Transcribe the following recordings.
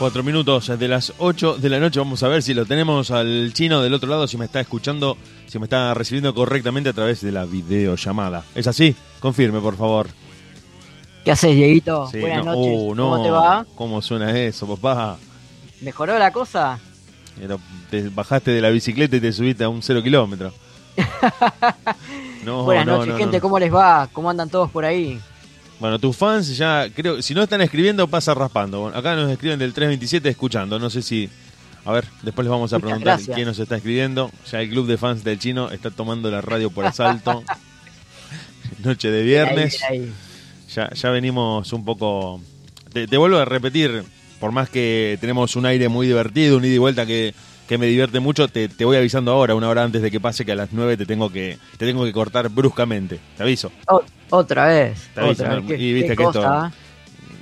Cuatro minutos de las 8 de la noche. Vamos a ver si lo tenemos al chino del otro lado, si me está escuchando, si me está recibiendo correctamente a través de la videollamada. ¿Es así? Confirme, por favor. ¿Qué haces, Dieguito? Sí, Buenas no, noches. uh, no. ¿Cómo te va? ¿Cómo suena eso, papá? ¿Mejoró la cosa? Era- Te bajaste de la bicicleta y te subiste a un cero kilómetro. No, Buenas no, noches, no, gente. ¿Cómo les va? ¿Cómo andan todos por ahí? Bueno, tus fans ya, creo, si no están escribiendo, pasa raspando. Bueno, acá nos escriben del 327 escuchando. No sé si. A ver, después les vamos a Muchas preguntar gracias. quién nos está escribiendo. Ya el club de fans del chino está tomando la radio por asalto. Noche de viernes. Ahí, ahí. Ya, ya venimos un poco. Te, te vuelvo a repetir, por más que tenemos un aire muy divertido, un ida y vuelta que, que me divierte mucho, te, te voy avisando ahora, una hora antes de que pase, que a las 9 te tengo que, te tengo que cortar bruscamente. Te aviso. O- otra vez. Te otra vez. ¿Qué, Y viste qué que cosa?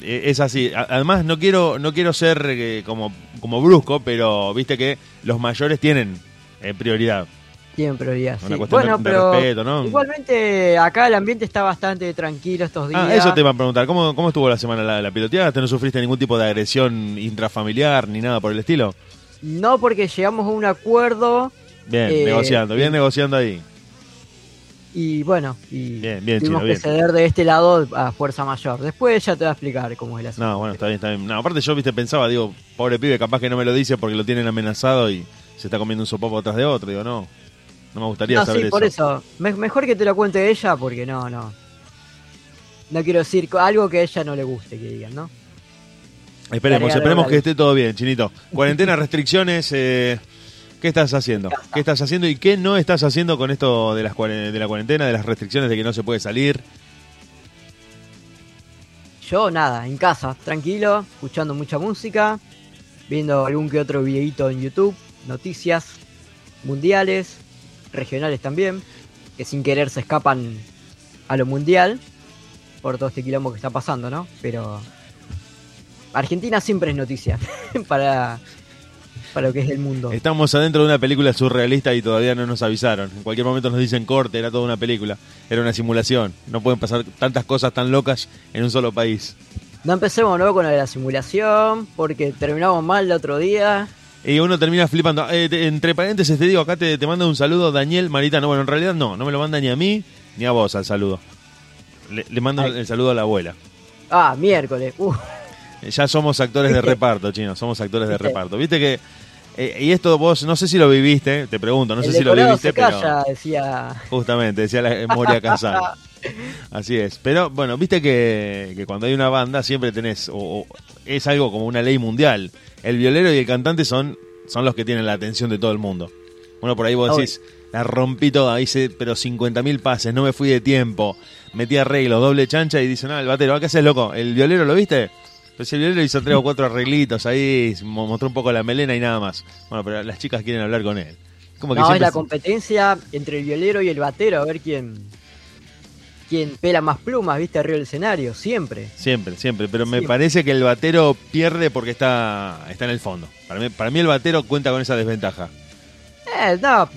Eh, Es así. Además, no quiero, no quiero ser eh, como, como brusco, pero viste que los mayores tienen eh, prioridad. Tienen prioridad. Una sí. cuestión Bueno, de- de pero respeto, ¿no? igualmente acá el ambiente está bastante tranquilo estos días. Ah, eso te iba a preguntar. ¿Cómo, cómo estuvo la semana la, la piloteada? ¿Te no sufriste ningún tipo de agresión intrafamiliar ni nada por el estilo? No porque llegamos a un acuerdo Bien, Eh, negociando, bien negociando ahí. Y bueno, y Bien, bien, tuvimos Chino, que ceder de este lado a fuerza mayor. Después ya te voy a explicar cómo es la No, bueno, está bien, está bien. No, aparte yo, viste, pensaba, digo, pobre pibe, capaz que no me lo dice porque lo tienen amenazado y se está comiendo un sopapo atrás de otro. Digo, no, no me gustaría No, saber sí, eso. por eso. Me- mejor que te lo cuente ella porque no, no. No quiero decir algo que a ella no le guste que digan, ¿no? Esperemos, esperemos que esté todo bien, Chinito. Cuarentena, restricciones, eh, ¿qué estás haciendo? ¿Qué estás haciendo y qué no estás haciendo con esto de, las, la cuarentena, de las restricciones de que no se puede salir? Yo nada, en casa, tranquilo, escuchando mucha música, viendo algún que otro videito en YouTube, noticias mundiales, regionales también, que sin querer se escapan a lo mundial por todo este quilombo que está pasando, ¿no? Pero Argentina siempre es noticia para, para lo que es el mundo. Estamos adentro de una película surrealista y todavía no nos avisaron. En cualquier momento nos dicen corte, era toda una película, era una simulación. No pueden pasar tantas cosas tan locas en un solo país. No empecemos nuevo con lo de la simulación, porque terminamos mal el otro día. Y uno termina flipando. Eh, te- entre paréntesis te digo, acá te, te manda un saludo Daniel Maritano. Bueno, en realidad no, no me lo manda ni a mí ni a vos al saludo. Le, le mando Ay. el saludo a la abuela. Ah, miércoles. Uh, Ya somos actores de reparto, chino, somos actores de reparto. Viste que. Eh, y esto vos, no sé si lo viviste, te pregunto, no el sé si lo viviste, se pero. calla, decía. Justamente, decía la Moria Casal. Así es. Pero bueno, viste que, que cuando hay una banda siempre tenés. O, o es algo como una ley mundial. El violero y el cantante son, son los que tienen la atención de todo el mundo. Bueno, por ahí vos Obvio. decís, la rompí toda, hice pero 50.000 pases, no me fui de tiempo, metí arreglos, doble chancha y dicen, ah, el batero, ¿ah, ¿qué haces, loco? ¿El violero lo viste? Pues el violero hizo tres o cuatro arreglitos ahí, mo- mostró un poco la melena y nada más. Bueno, pero las chicas quieren hablar con él. Como que No, es la competencia entre el violero y el batero, a ver quién quién pela más plumas, viste, arriba del escenario, siempre. Siempre, siempre. Pero me parece que el batero pierde porque está, está en el fondo. Para mí, para mí el batero cuenta con esa desventaja. Eh, no,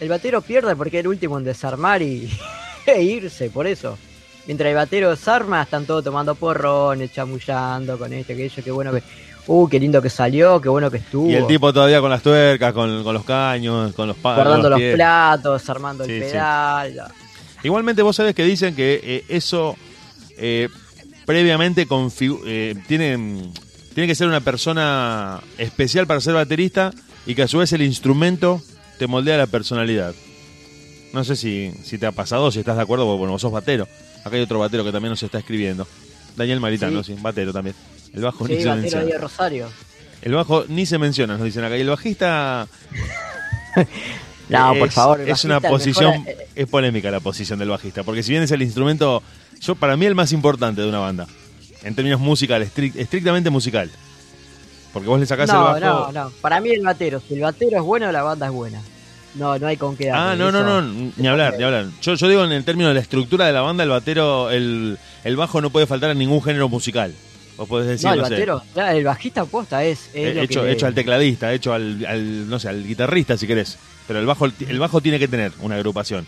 el batero pierde porque es el último en desarmar y e irse, por eso. Mientras el batero desarma, están todos tomando porrones, chamullando con esto, aquello, qué bueno que... Uh, qué lindo que salió, qué bueno que estuvo. Y el tipo todavía con las tuercas, con, con los caños, con los palos. guardando los pies. platos, armando Sí, el sí. pedal. Igualmente vos sabés que dicen que eh, eso eh, previamente eh, tiene, tiene que ser una persona especial para ser baterista y que a su vez el instrumento te moldea la personalidad. No sé si, si te ha pasado, si estás de acuerdo, porque bueno, vos sos batero. Acá hay otro batero que también nos está escribiendo. Daniel Maritano, sí, Sí. batero también. El bajo ni se menciona. de Rosario. El bajo ni se menciona, nos dicen acá. Y el bajista. No, es, por favor, el Es una posición. mejor, eh, Es polémica la posición del bajista. Porque si bien es el instrumento. Yo, para mí, el más importante de una banda. En términos musicales, estric- estrictamente musical. Porque vos le sacás no, el bajo. no, no. Para mí el batero. Si el batero es bueno, la banda es buena. No, no hay con qué Ah, no, no, no, ni hablar, ni hablar. Yo, yo digo en el término de la estructura de la banda, el batero, el, el bajo no puede faltar en ningún género musical. Vos podés decir, No, el no batero, el bajista posta es, es Eh, hecho, que- hecho al tecladista, hecho al, al, no sé, al guitarrista si querés. Pero el bajo, el bajo tiene que tener una agrupación.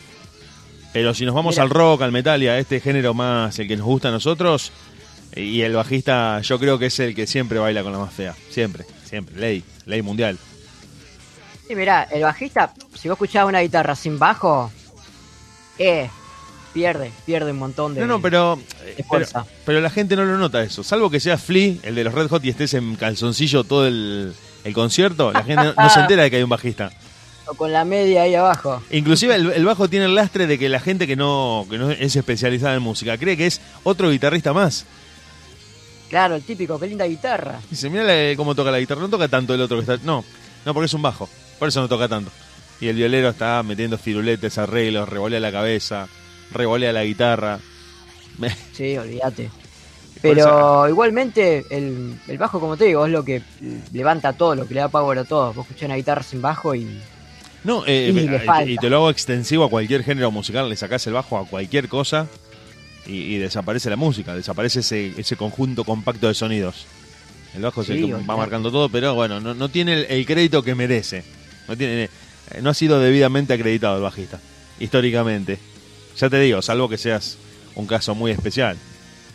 Pero si nos vamos Mira. al rock, al metal y a este género más, el que nos gusta a nosotros, Y el bajista yo creo que es el que siempre baila con la más fea. Siempre, siempre. Ley, ley mundial. Sí, mirá, el bajista, si vos escuchás una guitarra sin bajo, eh, pierde, pierde un montón de. No, no, pero, de pero, fuerza. pero la gente no lo nota eso. Salvo que sea Flea, el de los Red Hot, y estés en calzoncillo todo el, el concierto, la gente no, no se entera de que hay un bajista. O con la media ahí abajo. Inclusive el, el bajo tiene el lastre de que la gente que no, que no es especializada en música cree que es otro guitarrista más. Claro, el típico, qué linda guitarra. Dice, mira cómo toca la guitarra, no toca tanto el otro que está... No, no, porque es un bajo, por eso no toca tanto. Y el violero está metiendo firuletes, arreglos, revolea la cabeza, revolea la guitarra. Sí, olvídate. Pero igualmente, el, el bajo, como te digo, es lo que levanta todo, lo que le da power a todo. Vos escuchás una guitarra sin bajo y. No, eh, Y le y- falta. y te lo hago extensivo a cualquier género musical, le sacás el bajo a cualquier cosa y, y desaparece la música, desaparece ese, ese conjunto compacto de sonidos. El bajo es el Sí, que va marcando todo, pero bueno, no, no tiene el, el crédito que merece. No, tiene, eh, no ha sido debidamente acreditado el bajista, históricamente. Ya te digo, salvo que seas un caso muy especial.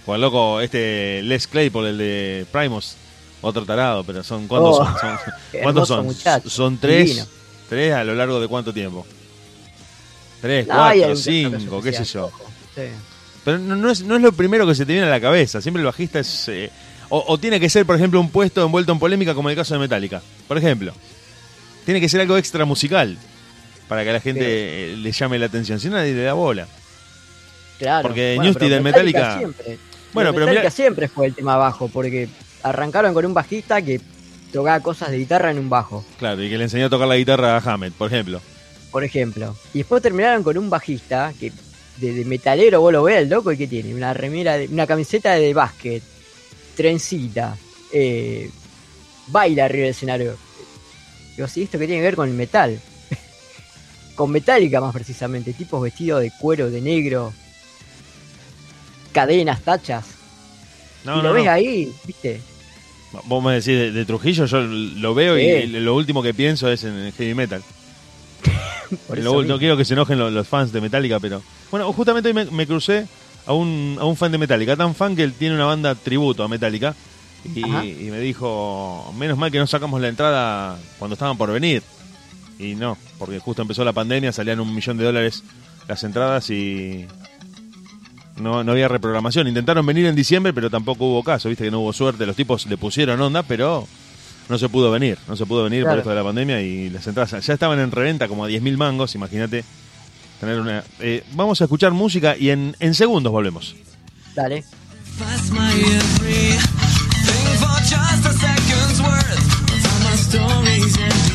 Juan loco, este Les Claypool, el de Primus, otro tarado, pero son ¿cuántos Oh, son? ¿Cuántos son? muchacho, Son tres, divino. tres a lo largo de cuánto tiempo? Tres, No, cuatro, cinco, qué sé yo. Sí. Pero no, no es, no es lo primero que se te viene a la cabeza. Siempre el bajista es. eh, o, o tiene que ser, por ejemplo, un puesto envuelto en polémica, como el caso de Metallica. Por ejemplo, tiene que ser algo extra musical para que a la gente eh, le llame la atención. Si no, nadie le da bola. Claro. Porque Bueno, Newsty pero del Metallica- siempre, Bueno, pero Metallica mirá- siempre fue el tema bajo, porque arrancaron con un bajista que tocaba cosas de guitarra en un bajo, Claro, y que le enseñó a tocar la guitarra a Hammett, por ejemplo. por ejemplo. Y después terminaron con un bajista que de, de metalero vos lo ves el loco y que tiene una remera, de- una camiseta de básquet, trencita, eh, baila arriba del escenario. Digo, sí, esto que tiene que ver con el metal. con Metallica más precisamente, tipos vestidos de cuero, de negro, cadenas, tachas. No, y no, lo ves ahí, ¿viste? Vos me decís de, de Trujillo, yo lo veo Sí. y lo último que pienso es en el heavy metal. Lo- no quiero que se enojen lo- los, fans de Metallica, pero. Bueno, justamente hoy me, me crucé a un, a un fan de Metallica, tan fan que él tiene una banda tributo a Metallica. Y, me dijo: Menos mal que no sacamos la entrada cuando estaban por venir. Y no, porque justo empezó la pandemia, salían un millón de dólares las entradas y. No, no había reprogramación. Intentaron venir en diciembre, pero tampoco hubo caso. Viste que no hubo suerte. Los tipos le pusieron onda, pero no se pudo venir. No se pudo venir por Claro. esto de la pandemia y las entradas ya estaban en reventa como a 10.000 mangos. Imagínate tener una. eh, vamos a escuchar música y en, en segundos volvemos. Dale. stories and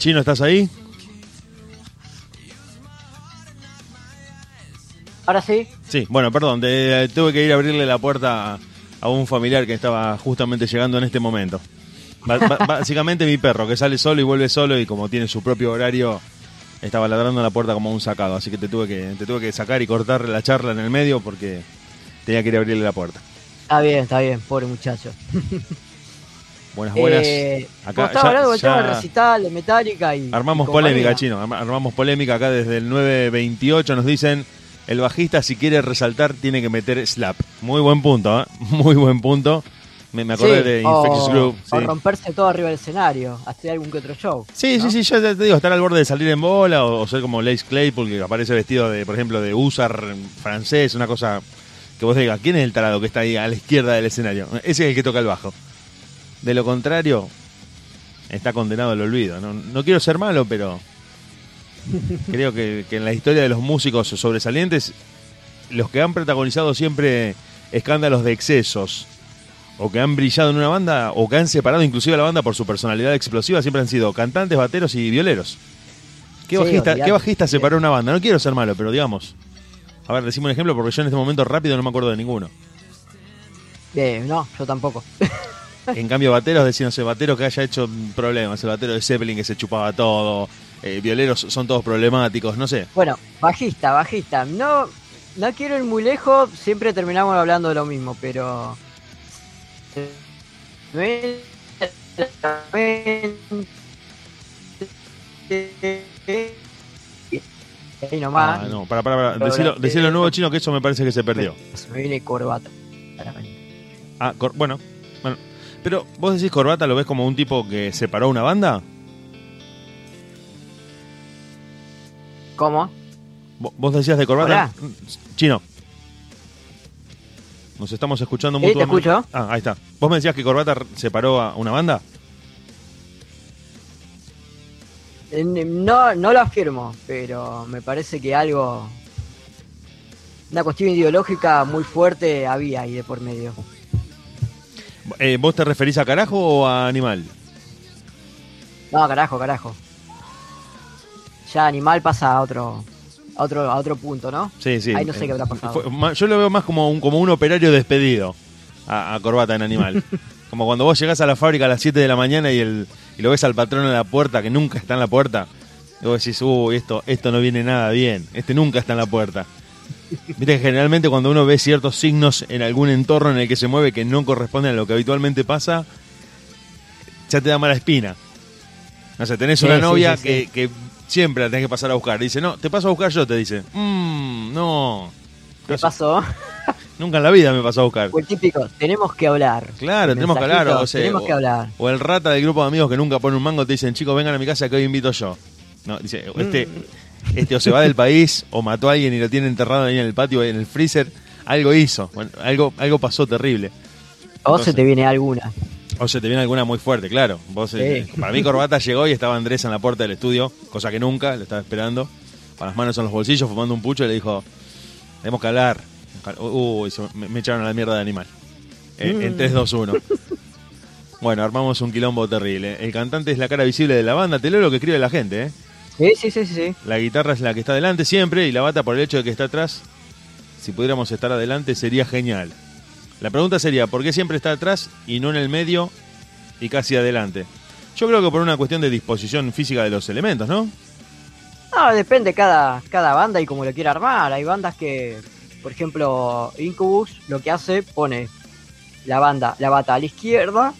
Chino, ¿estás ahí? Ahora sí. Sí, bueno, perdón, te- tuve que ir a abrirle la puerta a, a un familiar que estaba justamente llegando en este momento. Básicamente mi perro, que sale solo y vuelve solo y como tiene su propio horario, estaba ladrando la puerta como un sacado. Así que te tuve que, te tuve que sacar y cortar la charla en el medio porque tenía que ir a abrirle la puerta. Está bien, está bien, pobre muchacho. Buenas, buenas. Eh, Acá estaba hablando del tema recital, de Metallica y. Armamos y polémica, chino. arma- Armamos polémica acá desde el 928. Nos dicen: el bajista, si quiere resaltar, tiene que meter slap. Muy buen punto, ¿eh? Muy buen punto. Me, me acordé Sí, de o- Infectious Group. O Sí. romperse todo arriba del escenario, hacer algún que otro show. Sí, ¿no? sí, sí, yo te digo, estar al borde de salir en bola o, o ser como Lace Claypool, que aparece vestido de, por ejemplo, de Usar francés, una cosa que vos digas, ¿quién es el tarado que está ahí a la izquierda del escenario? Ese es el que toca el bajo. De lo contrario, está condenado al olvido. No, no quiero ser malo, pero creo que, que en la historia de los músicos sobresalientes, los que han protagonizado siempre escándalos de excesos, o que han brillado en una banda, o que han separado inclusive a la banda por su personalidad explosiva, siempre han sido cantantes, bateros y violeros. ¿Qué Sí, bajista. ¿qué bajista separó una banda? No quiero ser malo, pero digamos, A ver, decime un ejemplo porque yo en este momento rápido no me acuerdo de ninguno. Eh, no, yo tampoco. En cambio, bateros, decían, no batero que haya hecho problemas, el batero de Zeppelin que se chupaba todo, eh, violeros son todos problemáticos, no sé. bueno, bajista, bajista. No, no quiero ir muy lejos, siempre terminamos hablando de lo mismo, pero. Ahí nomás. Ah, no, para, para, para. Decilo, decilo nuevo chino que eso me parece que se perdió. Se me viene corbata. Ah, cor- bueno. Pero vos decís Corbata, ¿lo ves como un tipo que separó una banda? ¿Cómo? Vo- ¿Vos decías de Corbata? Mm, Chino. Nos estamos escuchando Sí, te escucho. Ah, ahí está. ¿Vos me decías que Corbata separó a una banda? Eh, No, no lo afirmo, pero me parece que algo. Una cuestión ideológica muy fuerte había ahí de por medio. Eh, ¿Vos te referís a carajo o a animal? No, carajo, carajo. Ya Animal pasa a otro, a otro, a otro punto, ¿no? Sí, sí. Ahí no sé qué habrá pasado. fue- yo lo veo más como un, como un operario despedido a, a Corbata en animal. como cuando vos llegás a la fábrica a las 7 de la mañana y, el, y lo ves al patrón en la puerta, que nunca está en la puerta. Y vos decís, uy, esto, esto no viene nada bien. Este nunca está en la puerta. Viste que generalmente cuando uno ve ciertos signos en algún entorno en el que se mueve que no corresponden a lo que habitualmente pasa, ya te da mala espina. No sé, tenés Sí, una sí, novia sí, que, sí. que siempre la tenés que pasar a buscar. Dice, no, te paso a buscar yo, te dice. Mmm, no. ¿Qué No pasó? Nunca en la vida me pasó a buscar. Fue el típico, tenemos que hablar. Claro, tenemos que hablar. O, sea, tenemos o- que hablar. o el rata del grupo de amigos que nunca pone un mango te dicen, chicos, vengan a mi casa que hoy invito yo. No, dice, este, Mm. Este o se va del país o mató a alguien y lo tiene enterrado ahí en el patio, en el freezer. Algo hizo. Bueno, algo, algo pasó terrible. O Entonces- se te viene alguna. O se te viene alguna muy fuerte, claro. Vos, eh, para mí Corbata llegó y estaba Andrés en la puerta del estudio, cosa que nunca, lo estaba esperando, con las manos en los bolsillos, fumando un pucho y le dijo, tenemos que hablar. Uy, se me, me echaron a la mierda de animal. Eh, En Mm. 3, 2, 1. Bueno, armamos un quilombo terrible. El cantante es la cara visible de la banda, te leo lo que escribe la gente, ¿eh? Sí, sí, sí, sí. La guitarra es la que está adelante siempre y la bata por el hecho de que está atrás. Si pudiéramos estar adelante sería genial. La pregunta sería, ¿por qué siempre está atrás y no en el medio y casi adelante? Yo creo que por una cuestión de disposición física de los elementos, ¿no? No, depende cada, cada banda y como lo quiera armar. Hay bandas que, por ejemplo, Incubus lo que hace, pone la banda, la bata a la izquierda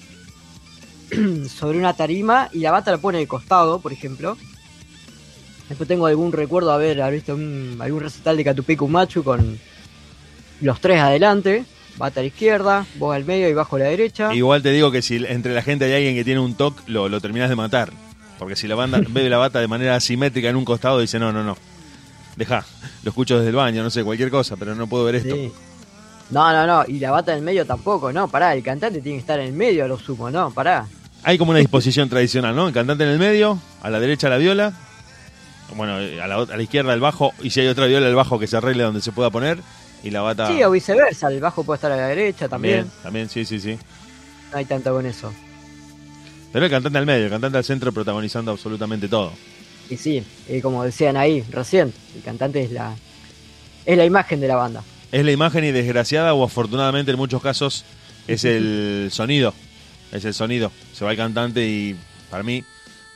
sobre una tarima y la bata la pone de costado, por ejemplo. Después tengo algún recuerdo haber, haber visto un- algún recital de Catupecu Machu con los tres adelante, bata a la izquierda, vos al medio y bajo a la derecha. Igual te digo que si entre la gente hay alguien que tiene un toque, lo, lo terminás de matar. Porque si la banda ve la bata de manera asimétrica en un costado, dice, no, no, no. Deja, lo escucho desde el baño, no sé, cualquier cosa, pero no puedo ver esto. Sí. No, no, no, y la bata en el medio tampoco, no, pará, el cantante tiene que estar en el medio a lo sumo, no, pará. Hay como una disposición tradicional, ¿no? El cantante en el medio, a la derecha la viola, bueno, a la, ot- a la izquierda el bajo, y si hay otra viola, el bajo que se arregle donde se pueda poner, y la bata... Sí, o viceversa, el bajo puede estar a la derecha también, También, también, sí, sí, sí. no hay tanto con eso. Pero el cantante al medio, el cantante al centro protagonizando absolutamente todo. Y sí, eh, como decían ahí recién, el cantante es la es la imagen de la banda. Es la imagen y desgraciada, o afortunadamente en muchos casos, es el sonido. Es el sonido. Se va el cantante y para mí,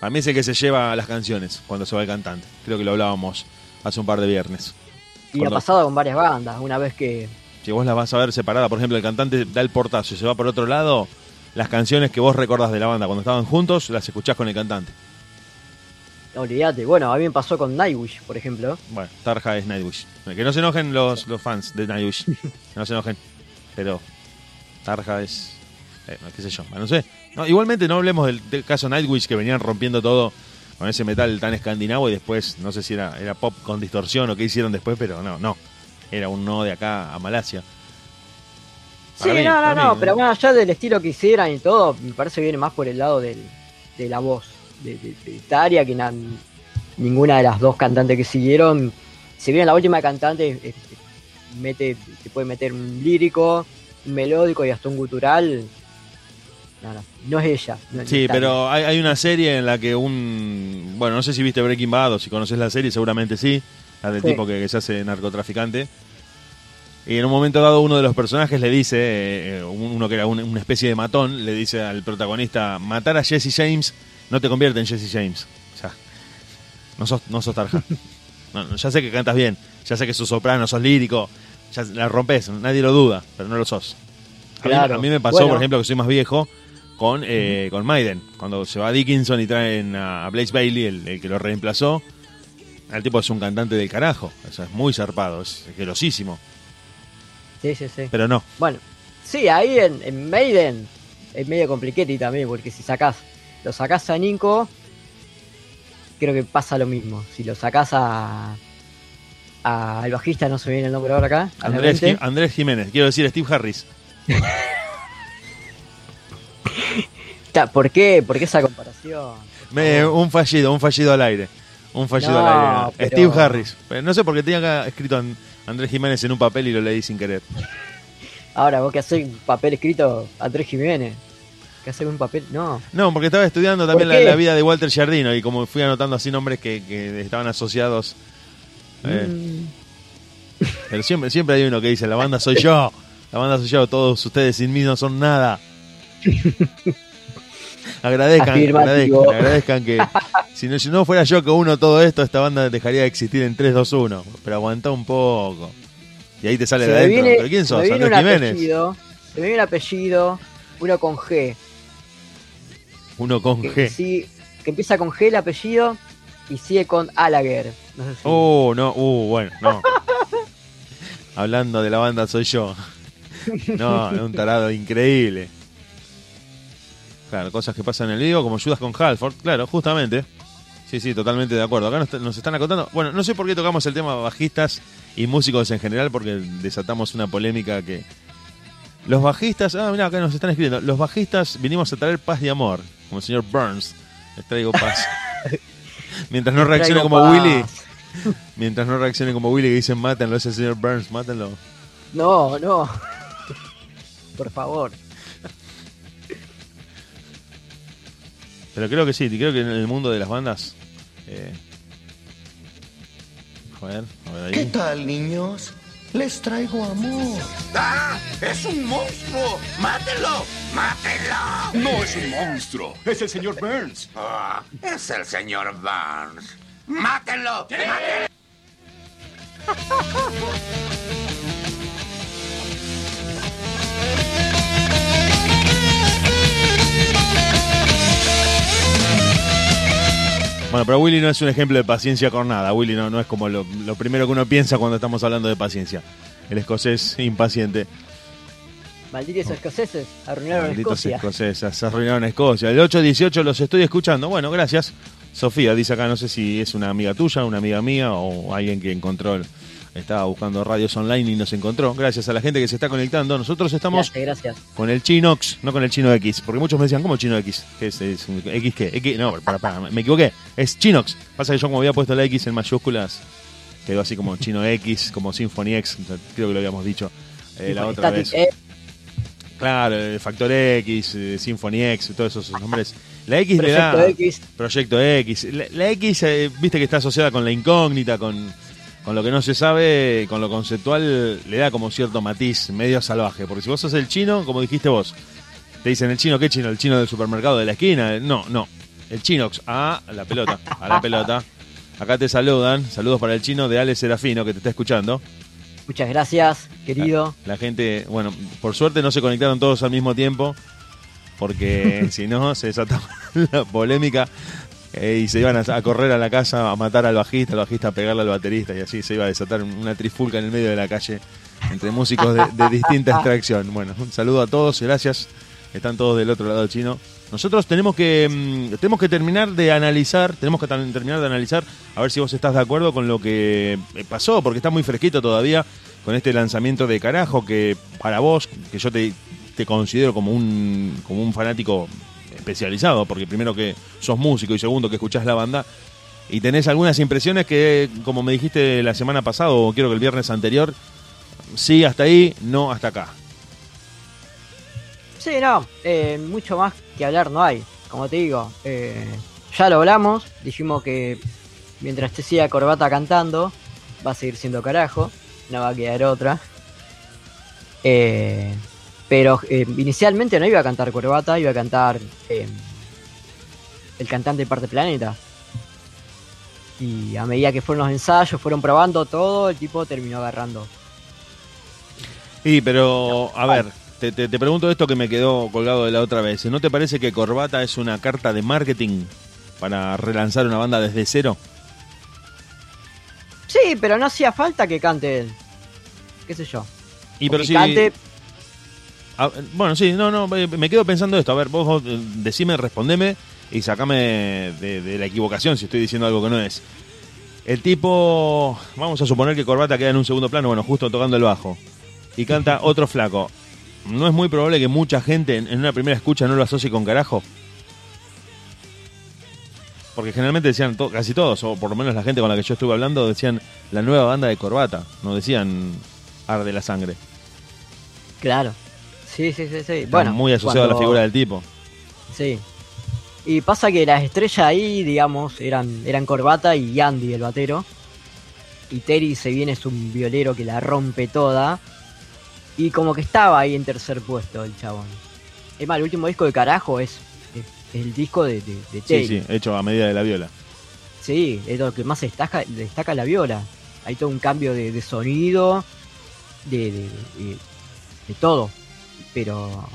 para mí es el que se lleva las canciones cuando se va el cantante. Creo que lo hablábamos hace un par de viernes. Y Cuando- ha pasado con varias bandas, una vez que Si vos las vas a ver separada, por ejemplo, el cantante da el portazo y se va por otro lado, las canciones que vos recordás de la banda cuando estaban juntos, las escuchás con el cantante. olvídate, bueno, a mí me pasó con Nightwish, por ejemplo. Bueno, Tarja es Nightwish. Que no se enojen los, los fans de Nightwish. Que no se enojen. Pero Tarja es. Eh, qué sé yo, no sé. No, igualmente no hablemos del, del caso Nightwish que venían rompiendo todo con ese metal tan escandinavo y después, no sé si era, era pop con distorsión o qué hicieron después, pero no, no. Era un no de acá a Malasia. Sí, mí, no, no, no, pero ¿no? bueno, allá del estilo que hicieran y todo, me parece que viene más por el lado del, de la voz de, de, área que na- ninguna de las dos cantantes que siguieron. Si bien la última cantante eh, mete, te puede meter un lírico, un melódico y hasta un gutural. No, no, no es ella. no Sí, pero hay, hay una serie en la que un... Bueno, no sé si viste Breaking Bad o si conoces la serie, seguramente sí. La del Sí. tipo que, que se hace narcotraficante. Y en un momento dado uno de los personajes le dice, eh, eh, uno que era un- una especie de matón, le dice al protagonista, matar a Jesse James no te convierte en Jesse James. O sea, no sos, no sos tarja. No, ya sé que cantas bien, ya sé que sos soprano, sos lírico, ya la rompes, nadie lo duda, pero no lo sos. A mí- Claro. A mí, me pasó, Bueno. por ejemplo, que soy más viejo, con, eh, con Maiden. Cuando se va Dickinson y traen a, Blaze Bailey, el, el que lo reemplazó, el tipo es un cantante del carajo. O sea, es muy zarpado, es gelosísimo. Sí, sí, sí. Pero no. Bueno, sí, ahí en, en Maiden es medio compliquete también, porque si sacás, lo sacás a Nico, creo que pasa lo mismo. Si lo sacás a, al bajista, no se me viene el nombre ahora acá. Andrés, Andrés Jiménez, quiero decir Steve Harris. ¿Por qué? ¿Por qué esa comparación? Me- un fallido, un fallido al aire. Un fallido No, al aire. pero- Steve Harris. Pero No sé por qué tenía acá escrito An- Andrés Jiménez en un papel y lo leí sin querer. Ahora, vos que hacés un papel escrito Andrés Jiménez. ¿Qué haces un papel? No. No, porque estaba estudiando también la, vida de Walter Giardino y como fui anotando así nombres que, que estaban asociados. eh, Mm, Pero siempre, siempre hay uno que dice, la banda soy yo. La banda soy yo, todos ustedes sin mí no son nada. Agradezcan, agradezcan, agradezcan que si no, si no fuera yo que uno todo esto, esta banda dejaría de existir en 3, 2, 1. Pero aguanta un poco. Y ahí te sale se de adentro. viene, ¿Pero quién sos? Andrés Jiménez. apellido. Se me viene un apellido, uno con G. Uno con Que, G. sí- que empieza con G el apellido y sigue con Alaguer. No sé si- Uh, no, uh, bueno, no. Hablando de la banda soy yo. No, es un tarado increíble. Claro, cosas que pasan en el vivo, como Judas con Halford, claro, justamente. Sí, sí, totalmente de acuerdo. Acá nos, nos están acotando. Bueno, no sé por qué tocamos el tema bajistas y músicos en general, porque desatamos una polémica que. Los bajistas, ah, mira, acá nos están escribiendo. Los bajistas vinimos a traer paz y amor, como el señor Burns. Les traigo paz. Mientras no reaccione como paz. Willy, Mientras no reaccione como Willy que dicen mátenlo, es el señor Burns, mátenlo. No, no. Por favor. Pero creo que sí, creo que en el mundo de las bandas. Eh, a ver, a ver ¿Qué ahí. tal, niños? Les traigo amor. ¡Ah! ¡Es un monstruo! ¡Mátenlo! ¡Mátenlo! No es un monstruo, es el señor Burns. Ah, es el señor Barnes. ¡Mátenlo! ¡Mátenlo! Bueno, pero Willy no es un ejemplo de paciencia con nada. Willy no, no es como lo, lo primero que uno piensa cuando estamos hablando de paciencia. El escocés impaciente. Malditos escoceses arruinaron Malditos Escocia. escoceses, se arruinaron Escocia. El 818 los estoy escuchando. Bueno, gracias. Sofía dice acá, no sé si es una amiga tuya, una amiga mía o alguien que encontró, el- estaba buscando radios online y nos encontró. Gracias a la gente que se está conectando. Nosotros estamos Gracias, gracias. con el Chinox, no con el Chino X. Porque muchos me decían, ¿cómo Chino X? ¿Qué es? ¿Es un ¿X qué? X, no, para, para, me equivoqué. Es Chinox. Pasa que yo como había puesto la X en mayúsculas, quedó así como Chino X, como Symphony X, creo que lo habíamos dicho eh, la otra vez. Claro, Factor X, eh, Symphony X, todos esos nombres. La X le Proyecto da... X. Proyecto X. La, la X, eh, viste que está asociada con la incógnita, con, con lo que no se sabe, con lo conceptual, le da como cierto matiz medio salvaje. Porque si vos sos el chino, como dijiste vos, te dicen el chino, ¿qué chino? ¿El chino del supermercado de la esquina? No, no. El chinox, a la pelota, a la pelota. Acá te saludan, saludos para el chino de Ale Serafino que te está escuchando. Muchas gracias, querido. La gente, bueno, por suerte no se conectaron todos al mismo tiempo, porque si no se desataba la polémica eh, y se iban a, a correr a la casa a matar al bajista, al bajista a pegarle al baterista y así se iba a desatar una trifulca en el medio de la calle entre músicos de, de distinta extracción. Bueno, un saludo a todos, gracias. Están todos del otro lado chino. Nosotros tenemos que mm, tenemos que terminar de analizar, tenemos que terminar de analizar a ver si vos estás de acuerdo con lo que eh, pasó, porque está muy fresquito todavía con este lanzamiento de carajo que para vos, que yo te, te considero como un como un fanático especializado, porque primero que sos músico y segundo que escuchás la banda y tenés algunas impresiones que como me dijiste la semana pasada o quiero que el viernes anterior, sí hasta ahí, no hasta acá. Sí, no, eh, mucho más que hablar no hay. Como te digo, eh, ya lo hablamos. Dijimos que mientras te siga Corbata cantando, va a seguir siendo carajo. No va a quedar otra. Eh, pero eh, inicialmente no iba a cantar Corbata, iba a cantar eh, el cantante de Parte Planeta. Y a medida que fueron los ensayos, fueron probando todo, el tipo terminó agarrando. Sí, pero a ver, te, te- te pregunto esto que me quedó colgado de la otra vez. ¿No te parece que Corbata es una carta de marketing para relanzar una banda desde cero? Sí, pero no hacía falta que cante él. ¿Qué sé yo? Y O pero que si, cante, Ah, bueno, sí, no, no, me quedo pensando esto. A ver, vos, decime, respondeme y sacame de, de la equivocación si estoy diciendo algo que no es. El tipo, vamos a suponer que Corbata queda en un segundo plano, bueno, justo tocando el bajo, y canta otro flaco. ¿No es muy probable que mucha gente en, en una primera escucha no lo asocie con carajo? Porque generalmente decían, to- casi todos, o por lo menos la gente con la que yo estuve hablando, decían la nueva banda de Corbata, no decían Arde la Sangre. claro. Sí, sí, sí, sí. Está Bueno, muy asociado a la figura del tipo. Sí. Y pasa que las estrellas ahí, digamos, eran, eran Corbata y Andy, el batero. Y Terry se viene es un violero que la rompe toda. Y como que estaba ahí en tercer puesto el chabón. Es más, el último disco de carajo es, es, es el disco de, de, de Terry. Sí, sí, hecho a medida de la viola. Sí, es lo que más destaca, destaca la viola. Hay todo un cambio de, de sonido, de- de todo. Pero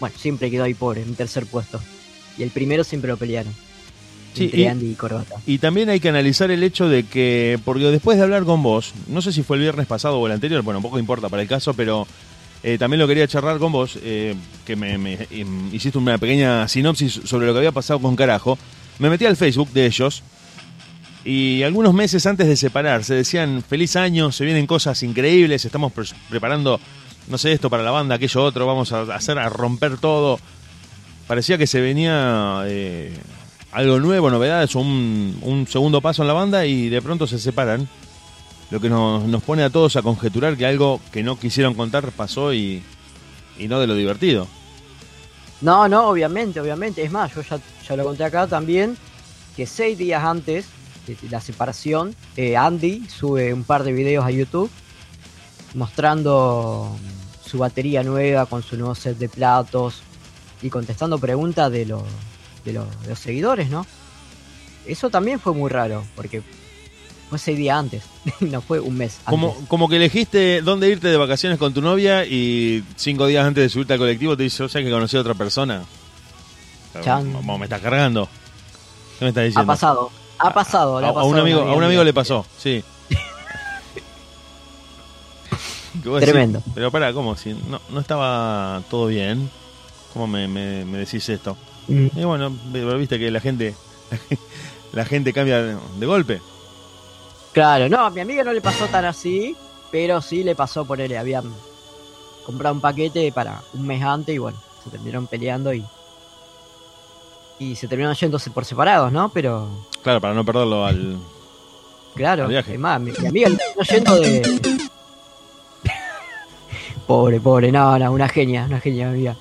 bueno, siempre quedó ahí pobre, en tercer puesto. Y el primero siempre lo pelearon. Sí, entre y- Andy y Corbata. Y también hay que analizar el hecho de que, porque después de hablar con vos, no sé si fue el viernes pasado o el anterior, bueno, poco importa para el caso, pero eh, también lo quería charlar con vos, eh, que me, me- hiciste una pequeña sinopsis sobre lo que había pasado con Carajo. Me metí al Facebook de ellos y algunos meses antes de separarse decían, feliz año, se vienen cosas increíbles, estamos pre- preparando, no sé, esto para la banda, aquello otro, vamos a hacer, a romper todo. Parecía que se venía eh, algo nuevo, novedades un, un segundo paso en la banda y de pronto se separan. Lo que nos, nos pone a todos a conjeturar que algo que no quisieron contar pasó y, y no de lo divertido. No, no, obviamente, obviamente. Es más, yo ya, ya lo conté acá también, que seis días antes de la separación, eh, Andy sube un par de videos a YouTube mostrando su batería nueva con su nuevo set de platos y contestando preguntas de, los de, los- de los seguidores, ¿no? Eso también fue muy raro, porque fue seis días antes, no fue un mes antes. Como, como que elegiste dónde irte de vacaciones con tu novia y cinco días antes de subirte al colectivo te dice, o sea que conocí a otra persona. Chan. Me estás cargando. ¿Qué me estás Ha diciendo? pasado, ha pasado. le A, ha a pasado un amigo, a un amigo le pasó, sí. Decís, Tremendo. pero pará, ¿cómo? Si no, no estaba todo bien. ¿Cómo me, me- me decís esto? Mm. Y bueno, pero viste que la gente la gente cambia de, de golpe. Claro, no, a mi amiga no le pasó tan así, pero sí le pasó por él. Habían comprado un paquete para un mes antes y bueno, se terminaron peleando y. Y se terminaron yéndose por separados, ¿no? Pero, Claro, para no perderlo al... claro, Al viaje. es más, mi, mi amiga terminó yendo de. Pobre, pobre, no, no, una genia, una genia amiga.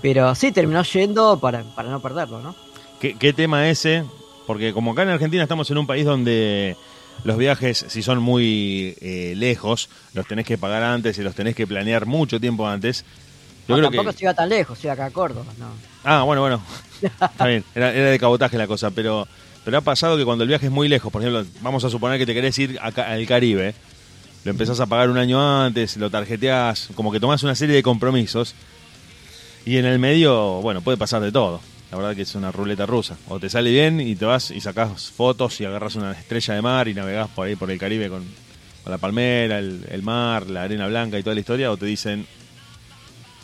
Pero sí, terminó yendo para, para no perderlo, ¿no? ¿Qué, qué tema ese? Porque como acá en Argentina estamos en un país donde los viajes, si son muy eh, lejos, los tenés que pagar antes y los tenés que planear mucho tiempo antes. Yo No, creo tampoco que... se iba tan lejos, se iba acá a Córdoba, no. Ah, bueno, bueno. Está bien, era, era de cabotaje la cosa, pero, pero ha pasado que cuando el viaje es muy lejos, por ejemplo, vamos a suponer que te querés ir acá, al Caribe, lo empezás a pagar un año antes, lo tarjeteás, como que tomás una serie de compromisos, y en el medio, bueno, puede pasar de todo. La verdad que es una ruleta rusa. O te sale bien y te vas y sacás fotos y agarras una estrella de mar y navegás por ahí por el Caribe con, con la palmera, el, el mar, la arena blanca y toda la historia, o te dicen,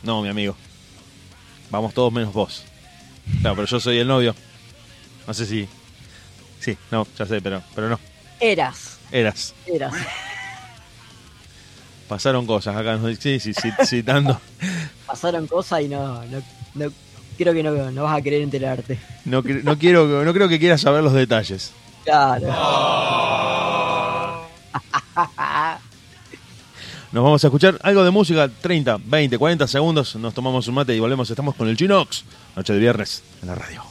no, mi amigo, vamos todos menos vos. Claro, pero yo soy el novio. No sé si. Sí, no, ya sé, pero, pero no. Eras, Eras. eras. Pasaron cosas acá. ¿no? Sí, sí, sí, citando. Pasaron cosas y no, no, no creo que no, no vas a querer enterarte. No, no, quiero, no creo que quieras saber los detalles. Claro. Nos vamos a escuchar algo de música, 30, 20, 40 segundos. Nos tomamos un mate y volvemos. Estamos con el Chinox. Noche de viernes en la radio.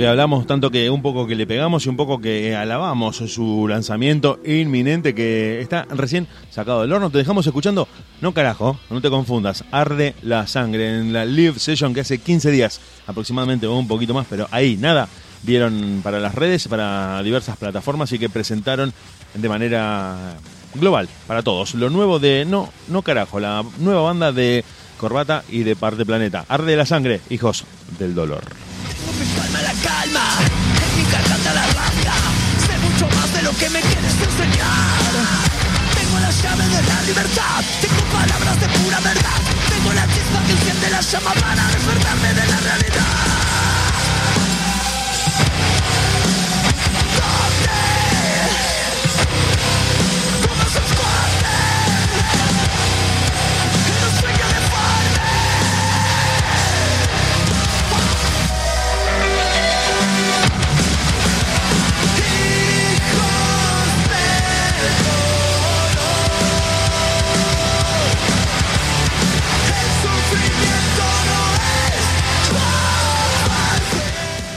Que hablamos, tanto que un poco que le pegamos y un poco que alabamos su lanzamiento inminente que está recién sacado del horno. Te dejamos escuchando, no carajo, no te confundas, Arde la Sangre en la live session que hace 15 días aproximadamente o un poquito más, pero ahí nada, dieron para las redes, para diversas plataformas y que presentaron de manera global para todos. Lo nuevo de No, no carajo, la nueva banda de Corbata y de Parte Planeta. Arde la Sangre, hijos del dolor. Que me quieres enseñar. Tengo las llaves de la libertad, tengo palabras de pura verdad. Tengo la chispa que enciende la llama para despertarme de la realidad.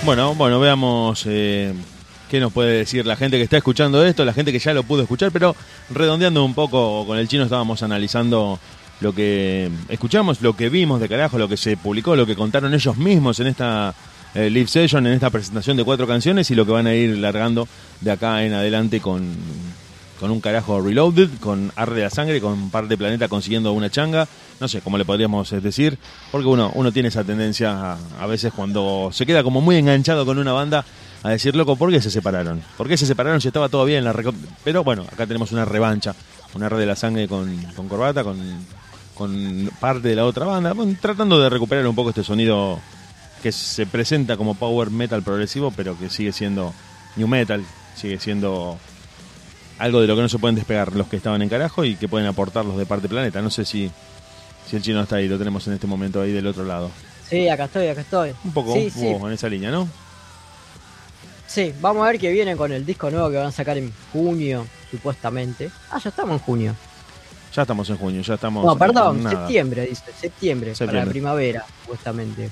Bueno, bueno, veamos eh, qué nos puede decir la gente que está escuchando esto, la gente que ya lo pudo escuchar, pero redondeando un poco con el chino estábamos analizando lo que escuchamos, lo que vimos de carajo, lo que se publicó, lo que contaron ellos mismos en esta eh, live session, en esta presentación de cuatro canciones y lo que van a ir largando de acá en adelante con, con un carajo reloaded, con Arde la Sangre, con Par de Planeta consiguiendo una changa, no sé cómo le podríamos eh, decir, porque uno, uno tiene esa tendencia a, a veces cuando se queda como muy enganchado con una banda a decir, loco, ¿por qué se separaron? ¿Por qué se separaron si estaba todo bien? La Pero bueno, acá tenemos una revancha, un Arde la Sangre con, con Corbata, con, con parte de la otra banda, bueno, tratando de recuperar un poco este sonido que se presenta como power metal progresivo, pero que sigue siendo new metal, sigue siendo algo de lo que no se pueden despegar los que estaban en carajo y que pueden aportar los de parte planeta. No sé si, si el chino está ahí, lo tenemos en este momento ahí del otro lado. Sí, acá estoy, acá estoy. Un poco, Sí, sí, en esa línea, ¿no? sí. Vamos a ver que vienen con el disco nuevo que van a sacar en junio, supuestamente. Ah, ya estamos en junio. Ya estamos en junio, ya estamos. No, perdón, septiembre, dice. Septiembre, para la primavera, supuestamente.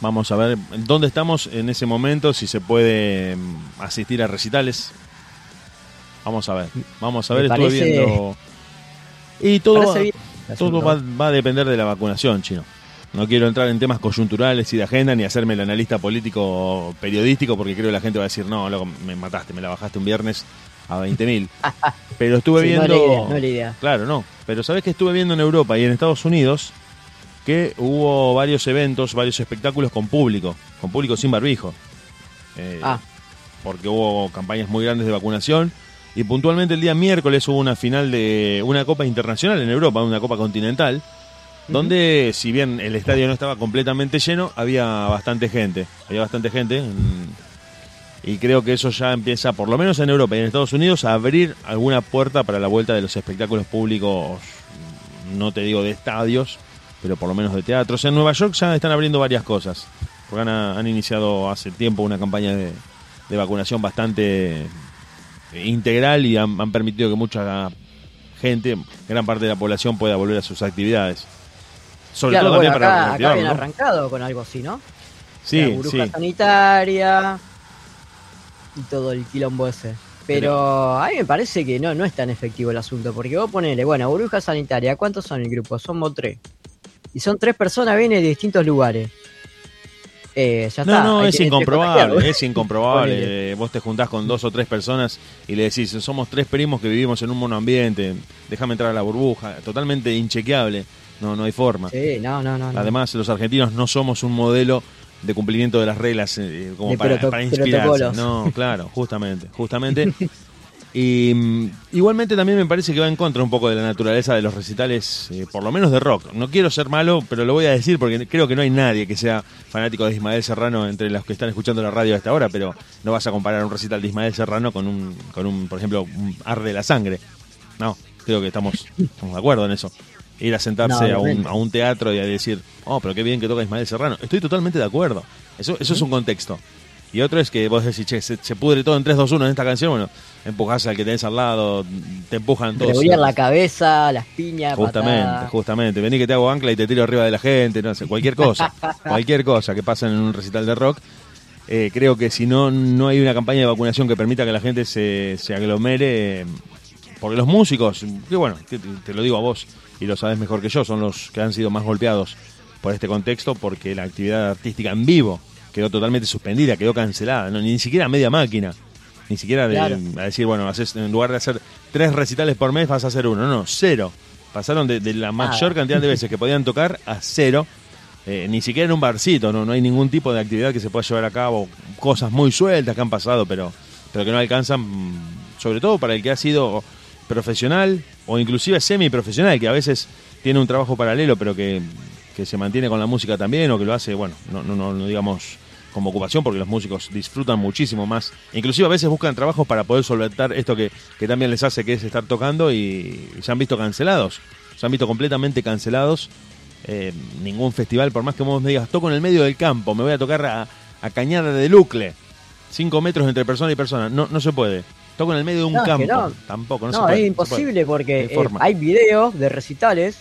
Vamos a ver dónde estamos en ese momento, si se puede mm, asistir a recitales. Vamos a ver, vamos a Me ver, estuve parece- viendo. Y todo, Parece bien todo va, va a depender de la vacunación, chino. No quiero entrar en temas coyunturales y de agenda ni hacerme el analista político periodístico porque creo que la gente va a decir, no, loco, me mataste, me la bajaste un viernes a 20.000. Pero estuve Sí, no viendo... la idea, no la idea. Claro, no. Pero sabes que estuve viendo en Europa y en Estados Unidos que hubo varios eventos, varios espectáculos con público, con público sin barbijo. Eh, Ah. Porque hubo campañas muy grandes de vacunación y puntualmente el día miércoles hubo una final de una copa internacional en Europa, una copa continental, donde si bien el estadio no estaba completamente lleno, había bastante gente, había bastante gente. y creo que eso ya empieza, por lo menos en Europa y en Estados Unidos, a abrir alguna puerta para la vuelta de los espectáculos públicos, no te digo de estadios, pero por lo menos de teatros. En Nueva York ya están abriendo varias cosas, porque han, han iniciado hace tiempo una campaña de, de vacunación bastante integral y han, han permitido que mucha gente, gran parte de la población, pueda volver a sus actividades. Sobre Claro, todo bueno, también para acá, acá reactivar, habían ¿no? arrancado con algo así, ¿no? la Sí, burbuja sí. sanitaria y todo el quilombo ese. Pero a mí me parece que no, no es tan efectivo el asunto, porque vos ponele, bueno, burbuja sanitaria, ¿cuántos son el grupo? Somos tres. Y son tres personas, vienen de distintos lugares. Eh, ya No, está. no, es incomprobable, es incomprobable. Vos te juntás con dos o tres personas y le decís, somos tres primos que vivimos en un monoambiente, déjame entrar a la burbuja, totalmente inchequeable, no, no hay forma. Sí, no, no, no. no. Además, los argentinos no somos un modelo de cumplimiento de las reglas eh, como De para, para inspirarse. No, claro, justamente, justamente. Y mm, igualmente también me parece que va en contra un poco de la naturaleza de los recitales, eh, por lo menos de rock. No quiero ser malo, pero lo voy a decir porque creo que no hay nadie que sea fanático de Ismael Serrano entre los que están escuchando la radio a esta hora, pero no vas a comparar un recital de Ismael Serrano con un, con un por ejemplo, un Arde la Sangre. No, creo que estamos, estamos de acuerdo en eso. Ir a sentarse No, a, un, a un teatro y a decir, oh, pero qué bien que toca Ismael Serrano. Estoy totalmente de acuerdo. Eso, eso es un contexto. Y otro es que vos decís, che, se, se pudre todo en 3, 2, 1 en esta canción, bueno, empujás al que tenés al lado, te empujan todos. Revolver la cabeza, las piñas, Justamente, justamente. Vení que te hago ancla y te tiro arriba de la gente, no sé, cualquier cosa. cualquier cosa que pasa en un recital de rock. Eh, creo que si no, no hay una campaña de vacunación que permita que la gente se, se aglomere, porque los músicos, que bueno, te, te lo digo a vos y lo sabes mejor que yo, son los que han sido más golpeados por este contexto, porque la actividad artística en vivo quedó totalmente suspendida, quedó cancelada, no, ni siquiera media máquina. Ni siquiera de, Claro. a decir, bueno, haces, en lugar de hacer tres recitales por mes, vas a hacer uno. No, cero. Pasaron de, de la mayor cantidad de veces que podían tocar a cero. Eh, ni siquiera en un barcito, ¿no? no hay ningún tipo de actividad que se pueda llevar a cabo. Cosas muy sueltas que han pasado, pero, pero que no alcanzan, mm, sobre todo para el que ha sido profesional o inclusive semiprofesional, que a veces tiene un trabajo paralelo, pero que, que se mantiene con la música también o que lo hace, bueno, no, no, no, no digamos como ocupación, porque los músicos disfrutan muchísimo más. Inclusive a veces buscan trabajos para poder solventar esto que, que también les hace, que es estar tocando y, se han visto cancelados. Se han visto completamente cancelados. Eh, ningún festival, por más que vos me digas, toco en el medio del campo, me voy a tocar a, a Cañada de Lucle. Cinco metros entre persona y persona. No, no se puede. Toco en el medio de un No, es campo. no. Tampoco, no, se No, puede. es no se puede. imposible porque eh, hay videos de recitales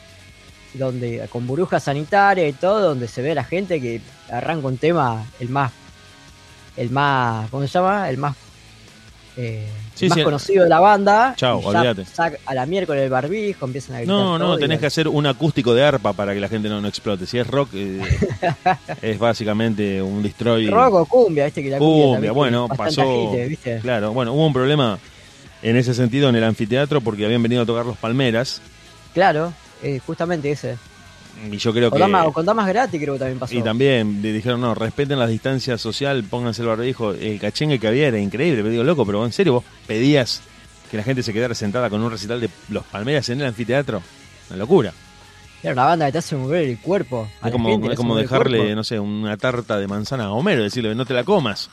donde con burbuja sanitaria y todo, donde se ve a la gente que arranca un tema el más, el más, ¿cómo se llama? El más, eh, Sí, el más sí. conocido de la banda. Ya olvídate. a la miércoles el barbijo, empiezan a gritar. No, no, y tenés que hacer un acústico de arpa para que la gente no, no explote. Si es rock, eh, es básicamente un destroy. Rock o cumbia, viste que la cumbia, bueno, pasó. Claro, bueno, hubo un problema en ese sentido en el anfiteatro porque habían venido a tocar los Palmeras. Claro, eh, justamente ese. Y yo creo que. damas, con damas gratis creo que también pasó. Y también le dijeron, no, respeten la distancia social, pónganse el barbijo. El cachengue que había era increíble, pero digo, loco, pero en serio, vos pedías que la gente se quedara sentada con un recital de los Palmeras en el anfiteatro. Una locura. Era una banda que te hace mover el cuerpo. a Es como, gente es como dejarle, no sé, una tarta de manzana a Homero, decirle, no te la comas.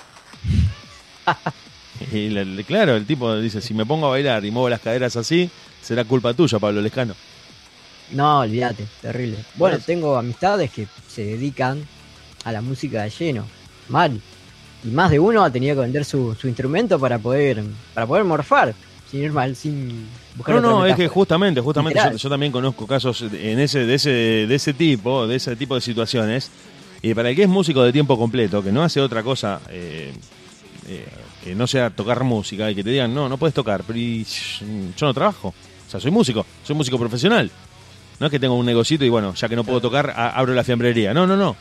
y claro, el tipo dice, si me pongo a bailar y muevo las caderas así, será culpa tuya, Pablo Lescano. No, olvídate, terrible. Bueno, tengo amistades que se dedican a la música de lleno. Mal. Y más de uno ha tenido que vender su, su instrumento para poder para poder morfar. Sin ir mal, sin buscar No, no, es que justamente, justamente yo, yo también conozco casos en ese, de ese, de ese tipo, de ese tipo de situaciones. Y para el que es músico de tiempo completo, que no hace otra cosa eh, eh, que no sea tocar música y que te digan, no, no puedes tocar, pero yo no trabajo. O sea, soy músico, soy músico profesional. No es que tengo un negocito y bueno, ya que no puedo tocar, a- abro la fiambrería. No, no, no.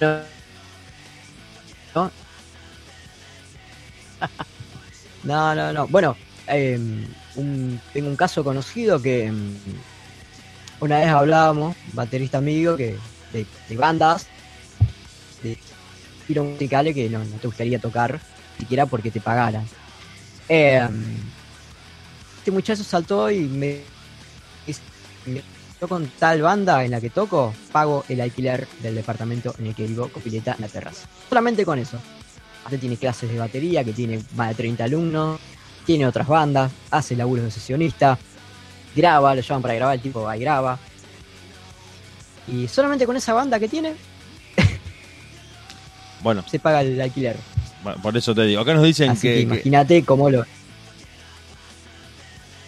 No. ¿No? no, no, no. Bueno, eh, un- tengo un caso conocido que mm, una vez hablábamos, baterista amigo, que de, de bandas, de estilos musicales que no, no te gustaría tocar, siquiera porque te pagaran. Eh, este muchacho saltó y me yo con tal banda en la que toco, pago el alquiler del departamento en el que vivo, copileta en la terraza. Solamente con eso. Usted tiene clases de batería, que tiene más de 30 alumnos, tiene otras bandas, hace laburos de sesionista, graba, lo llaman para grabar, el tipo va y graba. Y solamente con esa banda que tiene, Bueno, se paga el alquiler. bueno, por eso te digo. Acá nos dicen que, que- imagínate cómo lo...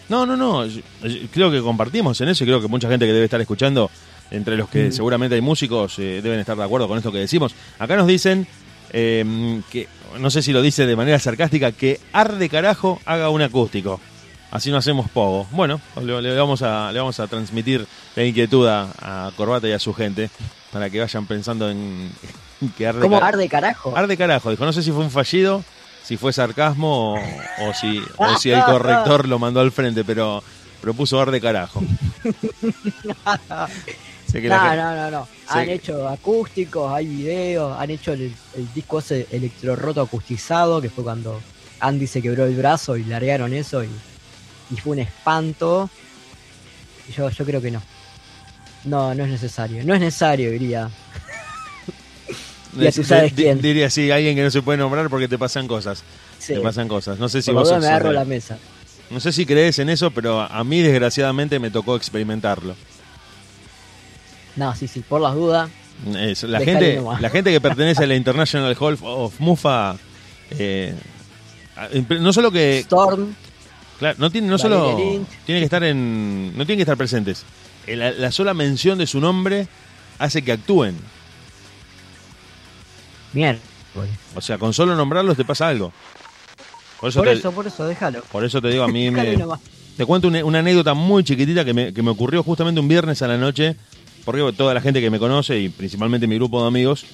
No, no, no. yo- yo creo que compartimos en eso y creo que mucha gente que debe estar escuchando, entre los que Mm. seguramente hay músicos, eh, deben estar de acuerdo con esto que decimos. Acá nos dicen eh, que, no sé si lo dice de manera sarcástica, que arde carajo haga un acústico. Así no hacemos pogo. Bueno, le, le vamos, a, le vamos a transmitir la inquietud a, a Corbata y a su gente para que vayan pensando en que arde ¿Cómo cara- arde carajo? Arde carajo, dijo, no sé si fue un fallido, si fue sarcasmo o, o si, o si el corrector lo mandó al frente, pero propuso arde carajo. Sé que No, gente- no, no, no. Han hecho acústicos, hay videos, han hecho el, el disco ese electro roto acustizado, que fue cuando Andy se quebró el brazo y largaron eso y, y fue un espanto. Yo, yo creo que no. No, no es necesario. No es necesario, diría. Ya tú sabes quién. Diría así, alguien que no se puede nombrar porque te pasan cosas. Sí. Te pasan cosas. No sé si Por vos sos me agarro de- la mesa. No sé si crees en eso, pero a mí desgraciadamente me tocó experimentarlo. No, sí, sí, por las dudas. La, gente, nomás. la gente que pertenece a la International Hall of Mufa, eh, no solo que Storm, Claro, no tiene, no solo tiene que estar en, no tienen que estar presentes. Eh, La, la sola mención de su nombre hace que actúen. Mierda. O sea, con solo nombrarlos te pasa algo. Por eso, Por te, eso, por eso, déjalo. por eso te digo, a mí me, te cuento una, una anécdota muy chiquitita que me, que me ocurrió justamente un viernes a la noche, porque toda la gente que me conoce y principalmente mi grupo de amigos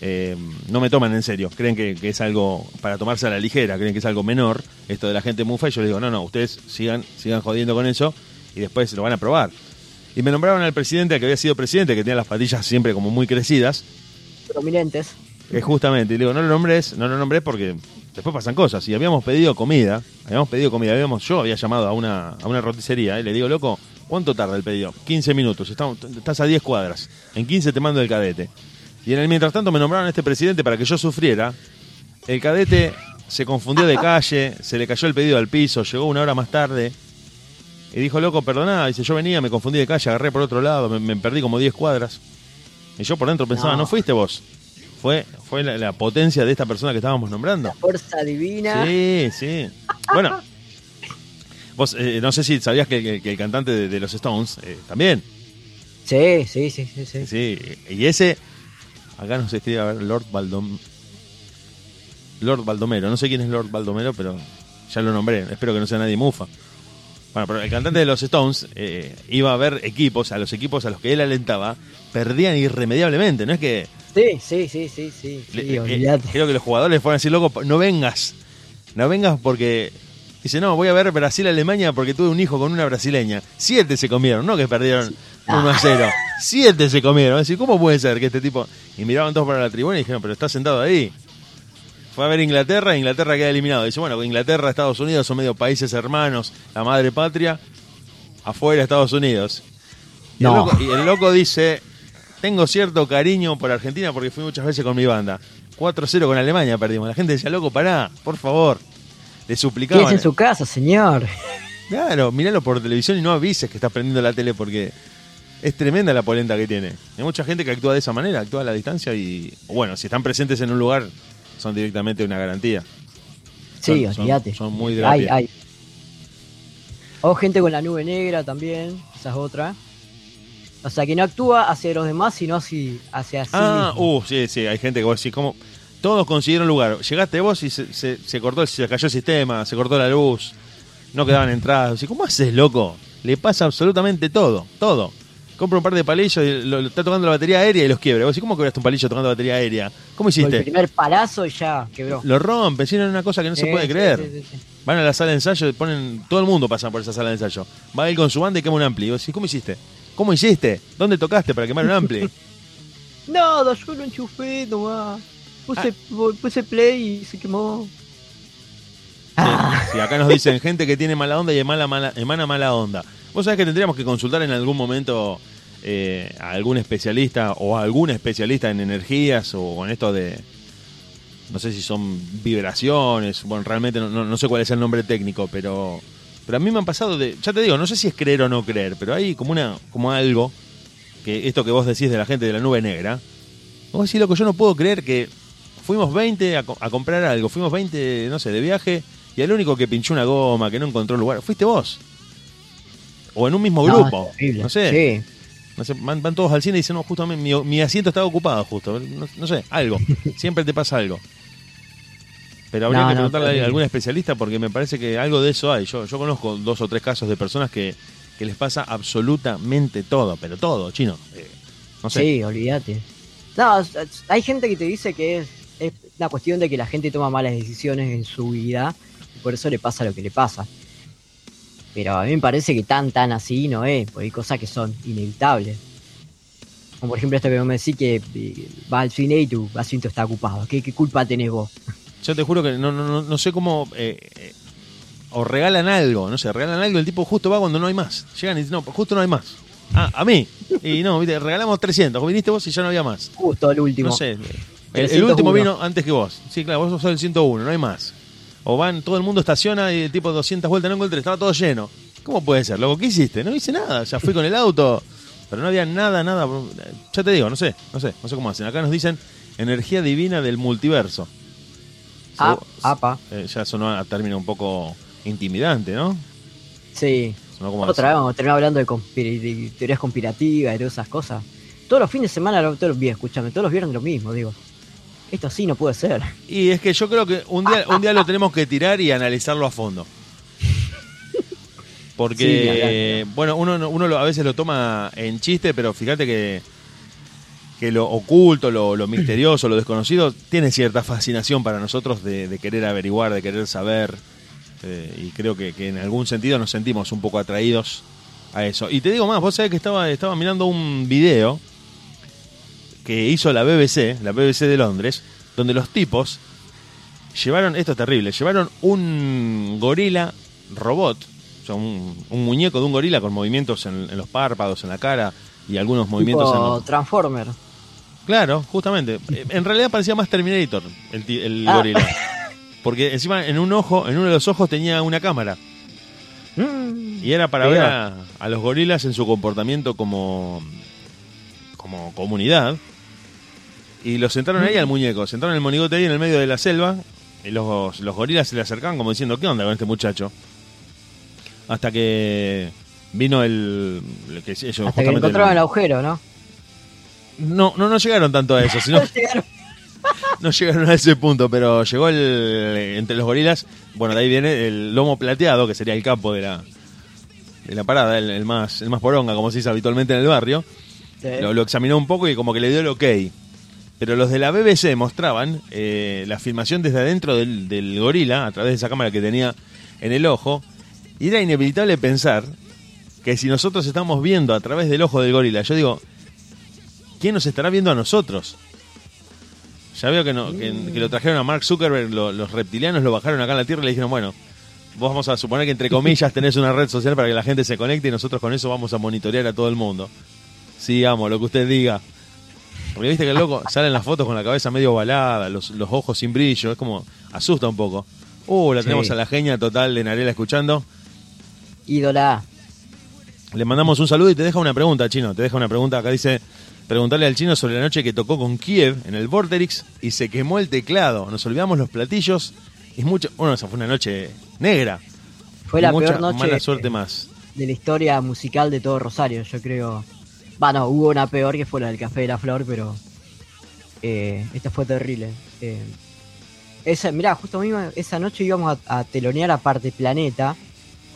eh, no me toman en serio, creen que, que es algo para tomarse a la ligera, creen que es algo menor esto de la gente mufa y yo les digo, no, no, ustedes sigan, sigan jodiendo con eso y después lo van a probar. Y me nombraron al presidente, al que había sido presidente, que tenía las patillas siempre como muy crecidas, Prominentes. Que justamente, y digo, no lo nombres, no lo nombres porque después pasan cosas. Y habíamos pedido comida, habíamos pedido comida, habíamos, yo había llamado a una, a una roticería y le digo, loco, ¿cuánto tarda el pedido? 15 minutos, estamos, estás a 10 cuadras, en 15 te mando el cadete. Y en el mientras tanto me nombraron a este presidente para que yo sufriera. El cadete se confundió de calle, se le cayó el pedido al piso, llegó una hora más tarde. Y dijo, loco, perdoná, dice, yo venía, me confundí de calle, agarré por otro lado, me, me perdí como 10 cuadras. Y yo por dentro pensaba, No. no, fuiste vos. Fue, fue la, la potencia de esta persona que estábamos nombrando. Fuerza divina. Sí, sí. Bueno, vos eh, no sé si sabías que, que- que el cantante de, de los Stones eh, también. Sí, sí, sí, sí, sí. Sí, y ese, acá nos escribe a ver, Lord Baldom, Lord Baldomero. No sé quién es Lord Baldomero, pero ya lo nombré. Espero que no sea nadie mufa. Bueno, pero el cantante de los Stones eh, iba a ver equipos, a los equipos a los que él alentaba, perdían irremediablemente. No es que Sí, sí, sí, sí, sí. sí, Le- eh, olvídate. creo que los jugadores fueron así, loco, no vengas. No vengas porque. Dice, no, voy a ver Brasil-Alemania porque tuve un hijo con una brasileña. Siete se comieron, no que perdieron 1 a 0. Siete se comieron. Así, ¿cómo puede ser que este tipo.? Y miraban todos para la tribuna y dijeron, pero está sentado ahí. Fue a ver Inglaterra, Inglaterra queda eliminado. Dice, bueno, Inglaterra, Estados Unidos son medio países hermanos, la madre patria, afuera Estados Unidos. Y, el, No. loco, y el loco dice, tengo cierto cariño por Argentina porque fui muchas veces con mi banda. 4-0 con Alemania perdimos. La gente decía, loco, pará, por favor. Le suplicaban. en su casa, señor. Claro, miralo por televisión y no avises que estás prendiendo la tele porque es tremenda la polenta que tiene. Hay mucha gente que actúa de esa manera, actúa a la distancia y, bueno, si están presentes en un lugar, son directamente una garantía. Sí, Son- olvídate. son muy de Hay, hay. O gente con la nube negra también, esa es otra. O sea, que no actúa hacia los demás, sino así, hacia sí Ah, mismo. uh, sí, sí, hay gente que vos decís, como todos consiguieron lugar. Llegaste vos y se, se- se cortó, se cayó el sistema, se cortó la luz, no quedaban entradas. Decís, ¿Cómo haces, loco? Le pasa absolutamente todo, todo. Compra un par de palillos y lo, lo- está tocando la batería aérea y los quiebra. Vos decís, ¿cómo quebraste un palillo tocando batería aérea? ¿Cómo Con el hiciste? primer palazo y ya quebró. Lo rompen, si no es una cosa que no se puede sí, creer. sí. Van a la sala de ensayo y ponen. Todo el mundo pasa por esa sala de ensayo. Va él con su banda y quema un ampli. Y vos decís, ¿cómo hiciste? ¿Cómo hiciste? ¿Dónde tocaste para quemar un ampli? Nada, yo lo enchufé nomás. Puse, Ah. puse play y se quemó. Ah, Sí, acá nos dicen gente que tiene mala onda y emana mala, emana mala onda. Vos sabés que tendríamos que consultar en algún momento eh, a algún especialista o a algún especialista en energías o en esto de. No sé si son vibraciones. Bueno, realmente no, no- no sé cuál es el nombre técnico, pero. Pero a mí me han pasado de. Ya te digo, no sé si es creer o no creer, pero hay como una como algo. que Esto que vos decís de la gente de la nube negra. Vos decís, loco, yo no puedo creer que fuimos 20 a, a comprar algo, fuimos 20, no sé, de viaje, y el único que pinchó una goma, que no encontró lugar, fuiste vos. O en un mismo no, grupo. No sé. Sí. No sé, van, van todos al cine y dicen, no, justamente mi, mi asiento estaba ocupado, justo. No, no sé, algo. Siempre te pasa algo. Pero habría No, que no, preguntarle a algún especialista porque me parece que algo de eso hay. Yo, yo conozco dos o tres casos de personas que, que les pasa absolutamente todo, pero todo, chino. Eh, no sé. Sí, olvídate. No, hay gente que te dice que es, es una cuestión de que la gente toma malas decisiones en su vida y por eso le pasa lo que le pasa. Pero a mí me parece que tan tan así no es, porque hay cosas que son inevitables. Como por ejemplo esto que vos me decís que eh, vas al cine y tu asiento está ocupado. ¿Qué, qué culpa tenés vos? Yo te juro que no, no, no, no sé cómo. eh, eh, o regalan algo, no sé, regalan algo, el tipo justo va cuando no hay más. Llegan y dicen, no, justo no hay más. Ah, a mí. Y no, viste, regalamos 300. Viniste vos y ya no había más. Justo el último. No sé. El, el 301. último vino antes que vos. Sí, claro, vos sos el 101, no hay más. O van, todo el mundo estaciona y el tipo 200 vueltas no encontré, estaba todo lleno. ¿Cómo puede ser? Loco, ¿qué hiciste? No hice nada, ya fui con el auto. Pero no había nada, nada. Ya te digo, no sé, no sé, no sé cómo hacen. Acá nos dicen energía divina del multiverso. Ah, apa. eh, ya sonó a término un poco intimidante, ¿no? Sí. Sonó como Otra vez vamos a terminar hablando de, conspir- de teorías conspirativas y de esas cosas. Todos los fines de semana, todos los días, escúchame, todos los viernes lo mismo, digo. Esto sí no puede ser. Y es que yo creo que un día, un día lo tenemos que tirar y analizarlo a fondo. Porque, bueno, uno, no- uno a veces lo toma en chiste, pero fíjate que, que lo oculto, lo, misterioso, lo desconocido, tiene cierta fascinación para nosotros de, querer averiguar, de querer saber. eh, y creo que, en algún sentido nos sentimos un poco atraídos a eso. Y te digo más, vos sabés que estaba, estaba mirando un video que hizo la BBC, la BBC de Londres, donde los tipos llevaron, esto es terrible, llevaron un gorila robot, o sea, un, muñeco de un gorila con movimientos en, en los párpados, en la cara y algunos movimientos en Tipo los... Transformer. Claro, justamente. Eh, En realidad parecía más Terminator el, el Ah. gorila. Porque encima en un ojo, en uno de los ojos tenía una cámara. Mm. Y era para ver a, a los gorilas en su comportamiento como, como comunidad. Y lo sentaron ahí al muñeco, sentaron el monigote ahí en el medio de la selva. Y los, los gorilas se le acercaban como diciendo, ¿qué onda con este muchacho? Hasta que vino el... el que ellos Hasta que encontraron el el- agujero, ¿no? No, no, no llegaron tanto a eso, sino no llegaron a ese punto, pero llegó el entre los gorilas, bueno, de ahí viene el lomo plateado, que sería el capo de la de la parada, el, el más el más poronga, como se dice habitualmente en el barrio. Sí. Lo, lo examinó un poco y como que le dio el ok. Pero los de la BBC mostraban eh, la filmación desde adentro del, del gorila, a través de esa cámara que tenía en el ojo, y era inevitable pensar que si nosotros estamos viendo a través del ojo del gorila, yo digo, ¿quién nos estará viendo a nosotros? Ya veo que, no, que, que lo trajeron a Mark Zuckerberg, lo- los reptilianos lo bajaron acá en la Tierra y le dijeron, bueno, vos vamos a suponer que entre comillas tenés una red social para que la gente se conecte y nosotros con eso vamos a monitorear a todo el mundo. Sí, amo, lo que usted diga. Porque viste que el loco sale en las fotos con la cabeza medio ovalada, los, los ojos sin brillo, es como, asusta un poco. Uh, la Sí. tenemos a la genia total de Narela escuchando. Ídola. Le mandamos un saludo y te deja una pregunta, Chino. Te deja una pregunta. Acá dice, preguntarle al Chino sobre la noche que tocó con Kiev en el Vorterix y se quemó el teclado. Nos olvidamos los platillos. Y mucho... Bueno, esa fue una noche negra. Fue la mucha peor noche mala suerte más. de la historia musical de todo Rosario, yo creo. Bueno, hubo una peor que fue la del Café de la Flor, pero eh, esta fue terrible. Eh, esa, mirá, justo mismo esa noche íbamos a, a telonear a Parte Planeta y,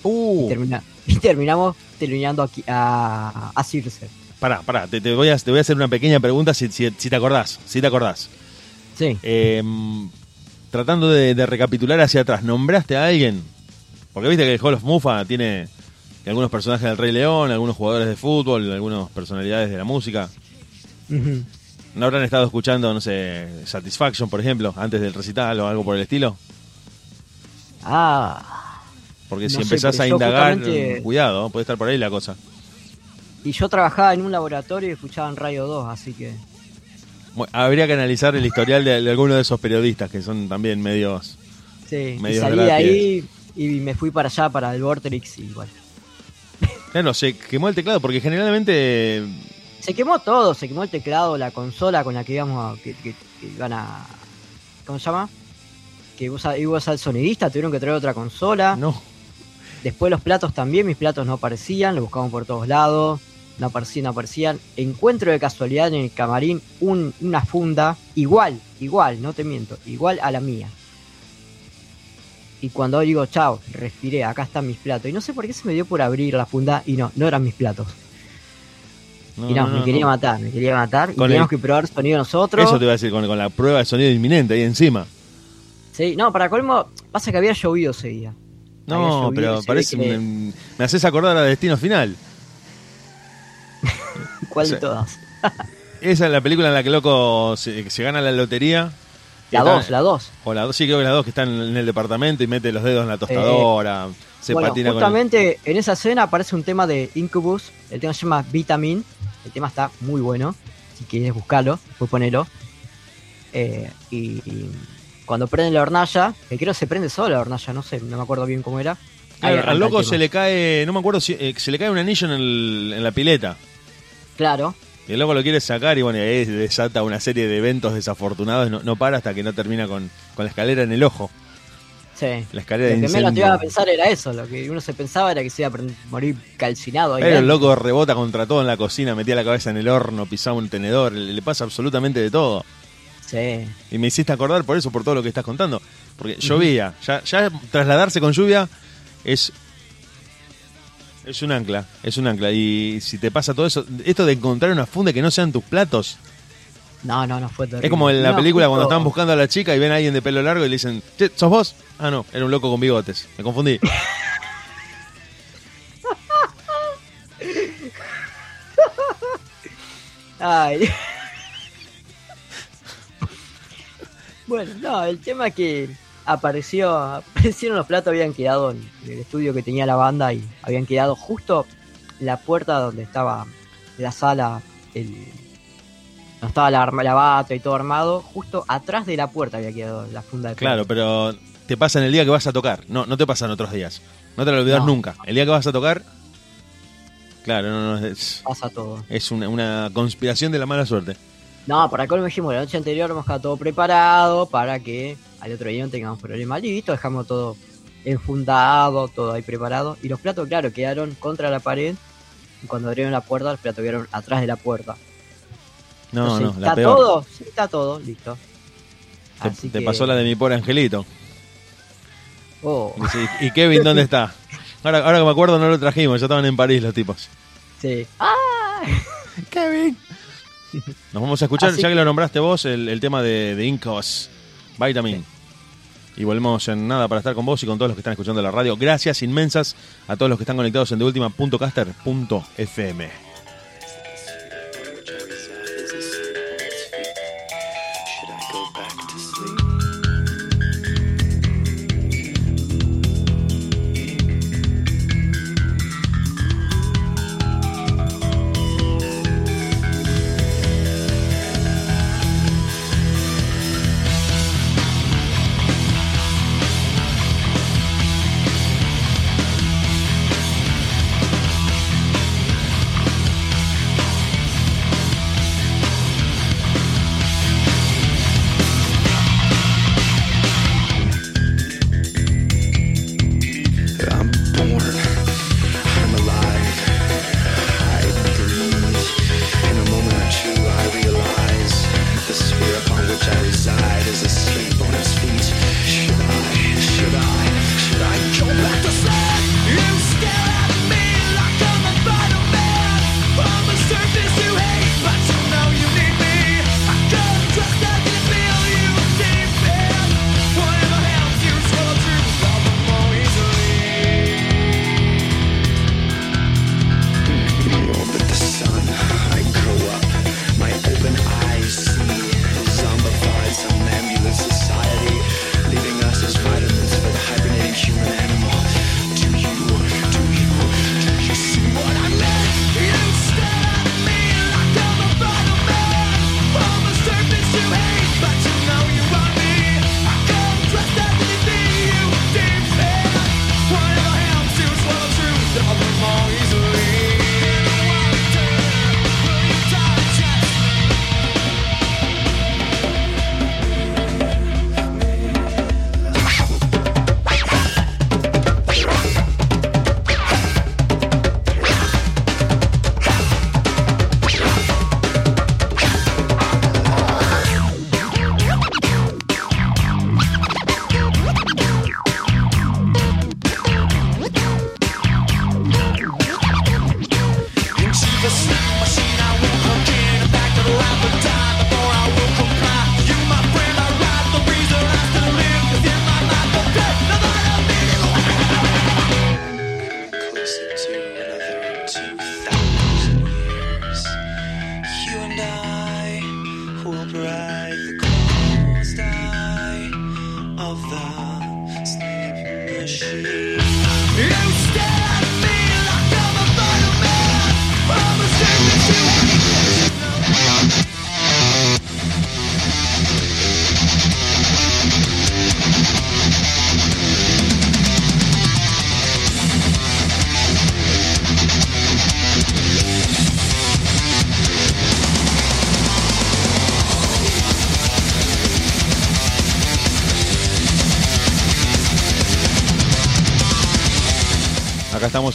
Uh, termina- y terminamos teloneando aquí a, a Circe. Pará, pará. Te, te voy a, te voy a hacer una pequeña pregunta si, si, si te acordás. Si te acordás. Sí, Eh, tratando de, de recapitular hacia atrás, ¿nombraste a alguien? Porque viste que el Hall of Mufa tiene algunos personajes del Rey León, algunos jugadores de fútbol, algunas personalidades de la música. ¿No habrán estado escuchando, no sé, Satisfaction, por ejemplo, antes del recital o algo por el estilo? Ah, Porque si empezás a indagar, justamente- cuidado, puede estar por ahí la cosa. Y yo trabajaba en un laboratorio y escuchaba en Radio 2, así que Bueno, habría que analizar el historial de, de alguno de esos periodistas que son también medios... sí, y Medios salí de ahí y me fui para allá, para el Vortex y bueno. Claro, se quemó el teclado porque generalmente... Se quemó todo, se quemó el teclado, la consola con la que íbamos a, que, que- que iban a. ¿Cómo se llama? Que iba a, iba a ser el sonidista, tuvieron que traer otra consola. No, Después los platos también, mis platos no aparecían, los buscamos por todos lados, no aparecían, no aparecían. Encuentro de casualidad en el camarín un- una funda, igual, igual, no te miento, igual a la mía. Y cuando digo, chao, respiré, acá están mis platos. Y no sé por qué se me dio por abrir la funda y no, no eran mis platos. no, y no, no, me quería matar, me quería matar. Y Con teníamos el- que probar sonido nosotros. Eso te iba a decir, con, con la prueba de sonido inminente ahí encima. Sí, no, para colmo, pasa que había llovido ese día. No, llovido y pero parece. Me, me haces acordar a Destino Final. ¿Cuál sí. de todas? Esa es la película en la que loco se, se gana la lotería. La Está- 2, la 2. O la dos, sí, creo que la dos que están en el departamento y mete los dedos en la tostadora. se bueno, patina con el- justamente en esa escena aparece un tema de Incubus. El tema se llama Vitamin. El tema está muy bueno. Si quieres buscarlo, pues ponelo. Eh, y, y cuando prende la hornalla, que creo que se prende sola la hornalla, no sé, no me acuerdo bien cómo era. Claro, al loco se le cae, no me acuerdo si eh, se le cae un anillo en, el- en la pileta. Claro. Y el loco lo quiere sacar y bueno, y ahí desata una serie de eventos desafortunados. No, no para hasta que no termina con, con la escalera en el ojo. Sí. La escalera de Lo que menos te iba a pensar era eso. Lo que uno se pensaba era que se iba a morir calcinado ahí. Pero el loco rebota contra todo en la cocina, metía la cabeza en el horno, pisaba un tenedor, le, le pasa absolutamente de todo. Sí. Y me hiciste acordar por eso, por todo lo que estás contando. Porque llovía, ya, ya trasladarse con lluvia es es un ancla, es un ancla. Y si te pasa todo eso, esto de encontrar una funda que no sean tus platos, No, no, no fue terrible. es como en la No, película cuando están buscando a la chica y ven a alguien de pelo largo y le dicen, "Che, ¿sos vos? Ah, no, era un loco con bigotes, me confundí. Ay. bueno, no, el tema es que apareció, aparecieron los platos, habían quedado en el estudio que tenía la banda y habían quedado justo en la puerta donde estaba la sala, el, no estaba la, la bata y todo armado, justo atrás de la puerta había quedado la funda de Claro, pero te pasa en el día que vas a tocar, no, no te pasa en otros días. No te lo olvidas No. nunca. El día que vas a tocar, claro, no, no, es, Pasa todo. es una, una conspiración de la mala suerte. No, para colmo dijimos, la noche anterior hemos dejado todo preparado para que al otro día no tengamos problema. Listo, dejamos todo enfundado, todo ahí preparado. Y los platos, claro, quedaron contra la pared. Y cuando abrieron la puerta, los platos quedaron atrás de la puerta. No, Entonces, no, la ¿Está peor. todo? Sí, está todo, listo. Te, Así te que- pasó la de mi pobre angelito. Oh, ¿Y Kevin dónde está? Ahora, ahora que me acuerdo no lo trajimos, ya estaban en París los tipos. sí. ¡Ah! Kevin. Nos vamos a escuchar, Así ya que- que lo nombraste vos, el, el tema de, de Incos Vitamin. Y volvemos en nada para estar con vos y con todos los que están escuchando la radio. Gracias inmensas a todos los que están conectados en deultima.caster.fm.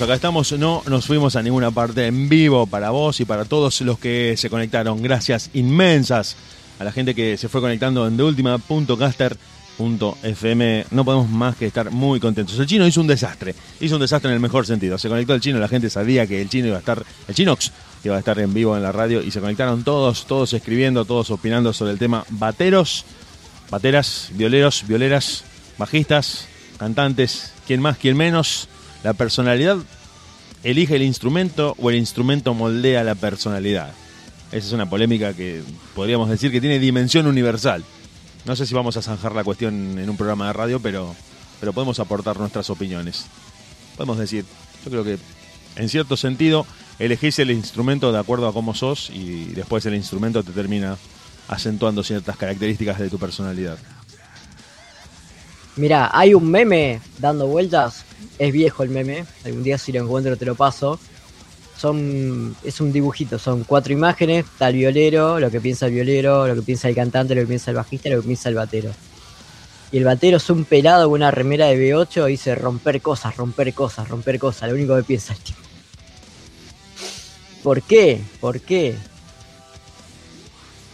acá estamos. No nos fuimos a ninguna parte en vivo para vos y para todos los que se conectaron. Gracias inmensas a la gente que se fue conectando en deultima.caster.fm. No podemos más que estar muy contentos. El chino hizo un desastre. Hizo un desastre en el mejor sentido. Se conectó el chino, la gente sabía que el chino iba a estar, el chinox iba a estar en vivo en la radio y se conectaron todos, todos escribiendo, todos opinando sobre el tema bateros, bateras, violeros, violeras, bajistas, cantantes, quién más, quién menos. La personalidad elige el instrumento o el instrumento moldea la personalidad. Esa es una polémica que podríamos decir que tiene dimensión universal. No sé si vamos a zanjar la cuestión en un programa de radio, pero, pero podemos aportar nuestras opiniones. Podemos decir, yo creo que en cierto sentido elegís el instrumento de acuerdo a cómo sos y después el instrumento te termina acentuando ciertas características de tu personalidad. Mira, hay un meme dando vueltas. Es viejo el meme. Algún día si lo encuentro te lo paso. Son, es un dibujito, son cuatro imágenes, está el violero, lo que piensa el violero, lo que piensa el cantante, lo que piensa el bajista, lo que piensa el batero. Y el batero es un pelado con una remera de B8 y dice romper cosas, romper cosas, romper cosas, lo único que piensa el tipo. ¿Por qué? ¿Por qué?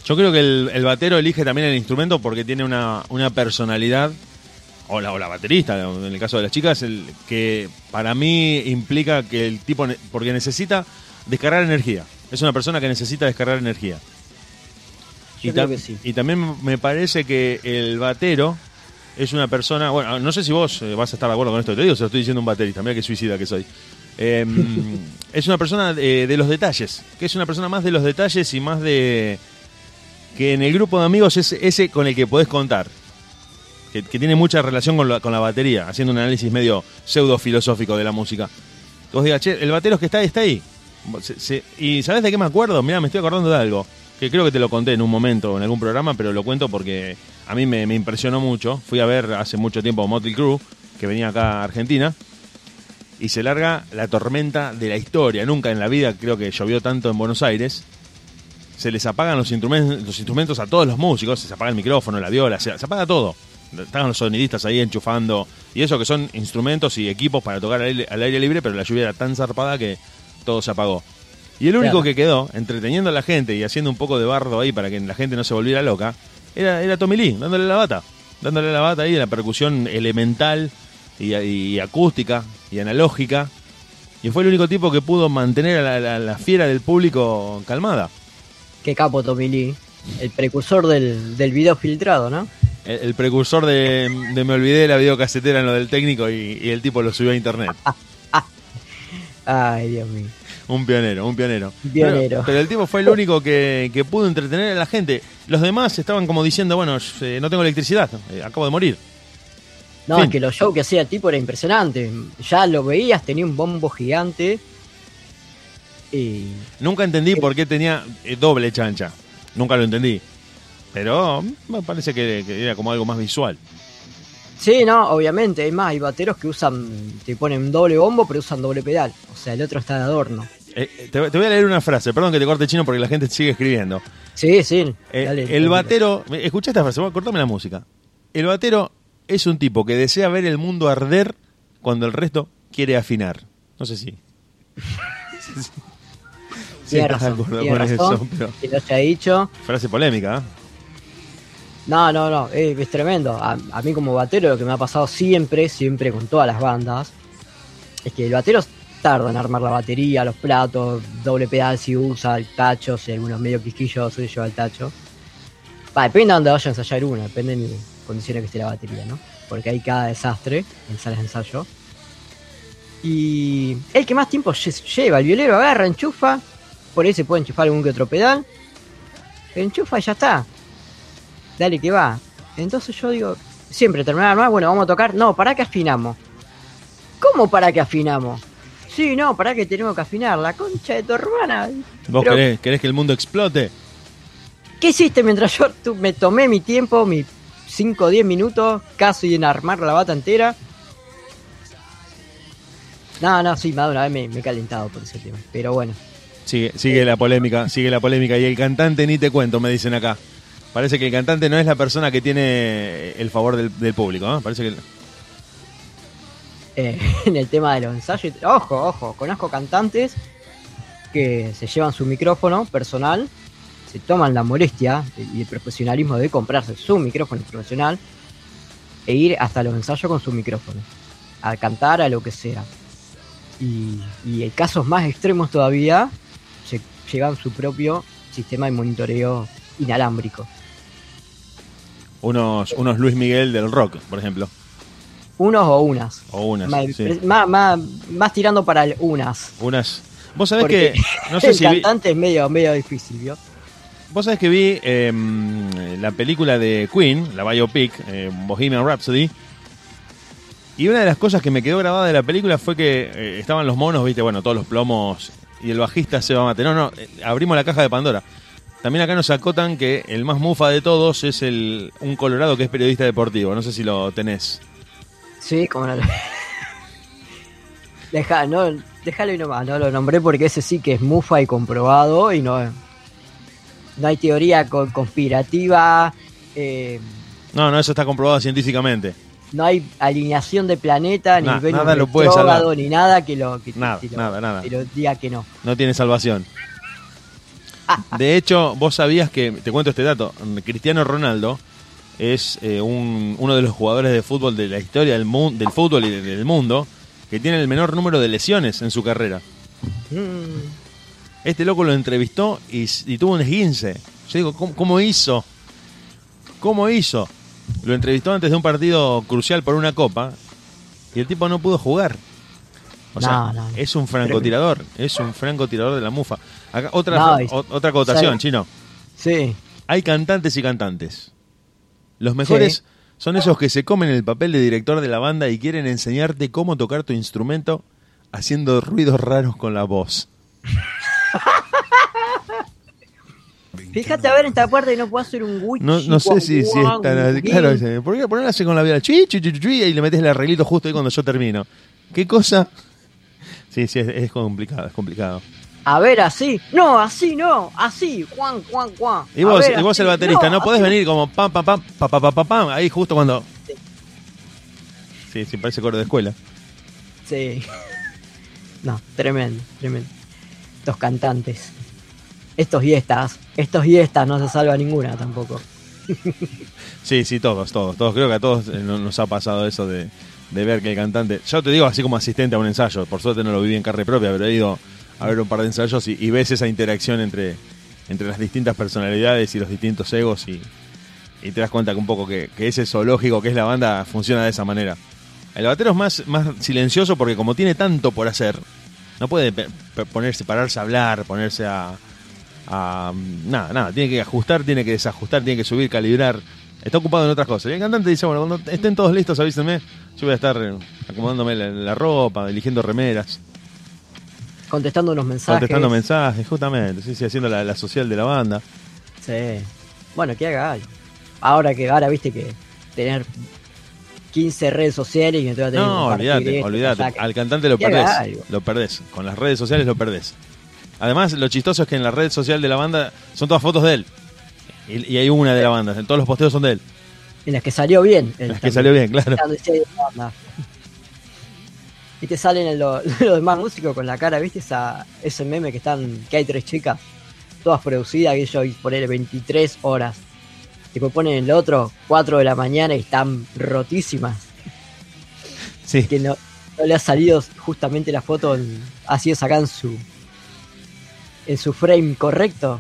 Yo creo que el, el batero elige también el instrumento porque tiene una, una personalidad, o la, o la baterista, en el caso de las chicas, el, que para mí implica que el tipo, ne- porque necesita descargar energía. Es una persona que necesita descargar energía. Yo y, creo que sí. y también me parece que el batero es una persona, bueno, no sé si vos eh, vas a estar de acuerdo con esto que te digo, se lo estoy diciendo a un baterista, mira qué suicida que soy. Eh, es una persona de, de los detalles, que es una persona más de los detalles y más de que en el grupo de amigos es ese con el que podés contar. Que, tiene mucha relación con la, con la batería, haciendo un análisis medio pseudo filosófico de la música. Vos digas, che, el batero que está ahí, está ahí. Y ¿sabés de qué me acuerdo? Mira, me estoy acordando de algo. Que creo que te lo conté en un momento en algún programa, pero lo cuento porque a mí me, me impresionó mucho. Fui a ver hace mucho tiempo a Motley Crue, que venía acá a Argentina, y se larga la tormenta de la historia. Nunca en la vida creo que llovió tanto en Buenos Aires. Se les apagan los instrumentos, los instrumentos a todos los músicos, se apaga el micrófono, la viola, se apaga todo. Estaban los sonidistas ahí enchufando, y eso que son instrumentos y equipos para tocar al aire, al aire libre, pero la lluvia era tan zarpada que todo se apagó. Y el único Claro. que quedó, entreteniendo a la gente y haciendo un poco de bardo ahí para que la gente no se volviera loca, era, era Tommy Lee, dándole la bata. Dándole la bata ahí, la percusión elemental y, y acústica y analógica. Y fue el único tipo que pudo mantener a la, la- la fiera del público calmada. Qué capo Tommy Lee. El precursor del, del video filtrado, ¿no? El, el precursor de, de Me olvidé la videocasetera en lo del técnico y, y el tipo lo subió a internet. Ay, Dios mío. Un pionero, un pionero. Pionero. Pero, pero el tipo fue el único que, que pudo entretener a la gente. Los demás estaban como diciendo, bueno, eh, no tengo electricidad, eh, acabo de morir. No, Fin. es que los shows que hacía el tipo era impresionante. Ya lo veías, tenía un bombo gigante. Y Nunca entendí por qué tenía eh, doble chancha. Nunca lo entendí. Pero me parece que, que era como algo más visual. Sí, no, obviamente. Hay más, hay bateros que usan, te ponen doble bombo, pero usan doble pedal. O sea, el otro está de adorno. Eh, eh, te, te voy a leer una frase, perdón que te corte chino porque la gente sigue escribiendo. Sí, sí. Eh, dale, el batero, escucha esta frase, cortame la música. El batero es un tipo que desea ver el mundo arder cuando el resto quiere afinar. No sé si. Sí, razón, con razón. eso, pero Que lo haya dicho. frase polémica. ¿eh? No, no, no, es, es tremendo. A, mí como batero lo que me ha pasado siempre, siempre con todas las bandas, es que el batero tarda en armar la batería, los platos, doble pedal si usa, el tacho, si algunos medio quisquillosos lleva el tacho. Va, depende de dónde vaya a ensayar uno, depende de las condiciones que esté la batería, ¿no? Porque hay cada desastre en salas de ensayo. Y el que más tiempo lle- lleva, el violero agarra, enchufa, por ahí se puede enchufar algún que otro pedal, enchufa y ya está dale que va. Entonces yo digo, siempre terminar más, bueno, vamos a tocar, no, ¿para qué afinamos? ¿Cómo para qué afinamos? Sí, no, para que tenemos que afinar, la concha de tu hermana. ¿Vos Pero, querés, querés que el mundo explote? ¿Qué hiciste mientras yo me tomé mi tiempo, mis 5 o 10 minutos, casi en armar la bata entera? No, no, sí, más una vez me, me he calentado por ese tema. Pero bueno, Sigue, sigue la polémica, sigue la polémica. Y el cantante ni te cuento, me dicen acá. Parece que el cantante no es la persona que tiene el favor del, público, ¿eh? Parece que... eh, en el tema de los ensayos. Ojo, ojo, conozco cantantes que se llevan su micrófono personal, se toman la molestia y el profesionalismo de comprarse su micrófono profesional e ir hasta los ensayos con su micrófono, a cantar, a lo que sea. Y, y en casos más extremos todavía, se llevan su propio sistema de monitoreo inalámbrico. Unos, unos Luis Miguel del rock, por ejemplo. Unos o unas. O unas. Más, sí. más- más- más tirando para el unas. Unas. Vos sabés Porque que. No sé el si vi- cantante es medio, medio difícil, ¿vio? Vos sabés que vi eh, la película de Queen, la biopic, eh, Bohemian Rhapsody. Y una de las cosas que me quedó grabada de la película fue que eh, estaban los monos, viste, bueno, todos los plomos. Y el bajista se va a matar. No, no, eh, abrimos la caja de Pandora. También acá nos acotan que el más mufa de todos es el un colorado que es periodista deportivo. No sé si lo tenés. Sí, como no lo... Deja, no, déjalo y nomás, no lo nombré porque ese sí que es mufa y comprobado y no, no hay teoría con- conspirativa, eh, No, no, eso está comprobado científicamente. no hay alineación de planeta, ni nada lo ni nada que lo, que, Nada, que nada, nada. que lo diga que no. No tiene salvación. De hecho, vos sabías que, te cuento este dato, Cristiano Ronaldo es eh, un- uno de los jugadores de fútbol de la historia del, mu- del fútbol y de- del mundo que tiene el menor número de lesiones en su carrera. Mm, Este loco lo entrevistó y tuvo un esguince. Yo digo, ¿cómo, cómo hizo? ¿Cómo hizo? Lo entrevistó antes de un partido crucial por una copa y el tipo no pudo jugar. O sea, No, no, no. es un francotirador, es un francotirador de la mufa. Acá, otra, No, o- otra acotación, ¿sabe? chino. sí, Hay cantantes y cantantes. Los mejores Sí. son esos que se comen el papel de director de la banda y quieren enseñarte cómo tocar tu instrumento haciendo ruidos raros con la voz. fíjate a ver esta parte y no puedo hacer un wiki. No, no sé si, si es tan así. Claro, ¿por qué ponerla así con la viola? Chi, chi, chi, chi, chi, y le metes el arreglito justo ahí cuando yo termino. ¿Qué cosa? Sí, sí, es, es complicado, es complicado. A ver, así. No, así no. Así. Juan, Juan, Juan. Y vos, ver, y vos el baterista, no, podés así. venir como pam, pam, pam, pam, pam, pam, pam, pam, ahí justo cuando... Sí, sí, parece coro de escuela. Sí. No, tremendo, tremendo. Estos cantantes. Estos y estas. Estos y estas no se salva ninguna tampoco. Sí, sí, todos, todos, todos. Creo que a todos eh, no- nos ha pasado eso de, de ver que el cantante. Yo te digo así como asistente a un ensayo, por suerte no lo viví en carne propia, pero he ido a ver un par de ensayos y, ves esa interacción entre, entre las distintas personalidades y los distintos egos y, te das cuenta que un poco que, que ese zoológico que es la banda funciona de esa manera. El batero es más, más silencioso porque como tiene tanto por hacer, no puede ponerse, pararse a hablar, ponerse a, a- nada, nada, tiene que ajustar, tiene que desajustar, tiene que subir, calibrar. Está ocupado en otras cosas. Y el cantante dice, bueno, cuando estén todos listos, avísenme. Yo voy a estar acomodándome la, la ropa, eligiendo remeras, Contestando unos mensajes. contestando mensajes, justamente, sí, sí, haciendo la, la social de la banda. Sí. Bueno, que haga algo. Ahora que ahora viste que tener 15 redes sociales y me tengo que tener que No, olvídate, olvídate. que- Al cantante lo que perdés. Lo perdés. Con las redes sociales lo perdés. Además, lo chistoso es que en la red social de la banda son todas fotos de él. Y, y hay una de la banda. Todos los posteos son de él. En las que salió bien. él Las que salió bien, claro. Y te salen los, los demás músicos con la cara, ¿viste? Esa, ese meme que están, que hay tres chicas, todas producidas, que ellos poner 23 horas. Después ponen el otro, 4 de la mañana y están rotísimas. Sí. Que no, no le ha salido justamente la foto en- así sacada en su en su frame correcto.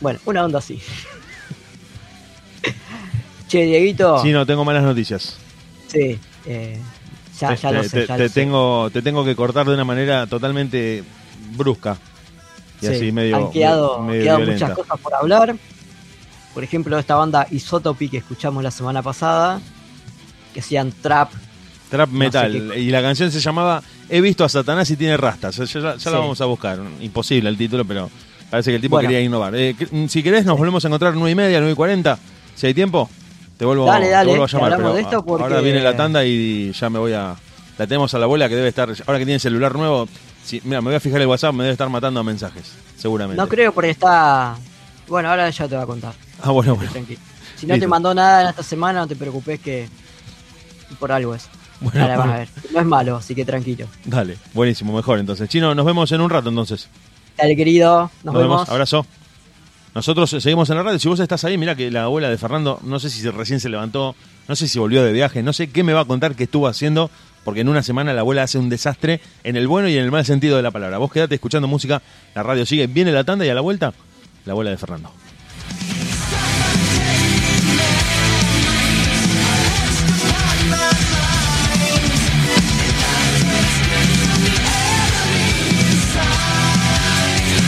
Bueno, una onda así. Che, Dieguito. Sí, no, tengo malas noticias. Sí, eh, ya, lo sé. te- ya te lo sé. tengo, te tengo que cortar de una manera totalmente brusca. Y Sí, así medio, Han quedado, medio quedado muchas cosas por hablar. Por ejemplo, esta banda Isotopy que escuchamos la semana pasada, que hacían trap. Trap no metal. Y la canción se llamaba He visto a Satanás y tiene rastas. Ya, ya- ya Sí. la vamos a buscar. Imposible el título, pero parece que el tipo Bueno. quería innovar. Eh, si querés, nos volvemos a encontrar 9 y media, 9 y 40. Si hay tiempo, te vuelvo, Dale, te dale, vuelvo a llamar. pero de esto porque- Ahora viene la tanda y ya me voy a. La tenemos a la abuela que debe estar. Ahora que tiene celular nuevo. si- mira, me voy a fijar el WhatsApp, me debe estar matando a mensajes. Seguramente. No creo porque está. Bueno, ahora ya te voy a contar. Ah, bueno, bueno. Tranquilo. Si no Listo. te mandó nada en esta semana, no te preocupes que por algo es. Bueno, Ahora vas a ver. No es malo, así que tranquilo. Dale, buenísimo, mejor entonces. Chino, nos vemos en un rato entonces. Dale, querido. Nos, vemos. Abrazo. Nosotros seguimos en la radio. Si vos estás ahí, mira que la abuela de Fernando, no sé si recién se levantó, no sé si volvió de viaje, no sé qué me va a contar que estuvo haciendo, porque en una semana la abuela hace un desastre en el bueno y en el mal sentido de la palabra. Vos quedate escuchando música, la radio sigue, viene la tanda y a la vuelta, la abuela de Fernando.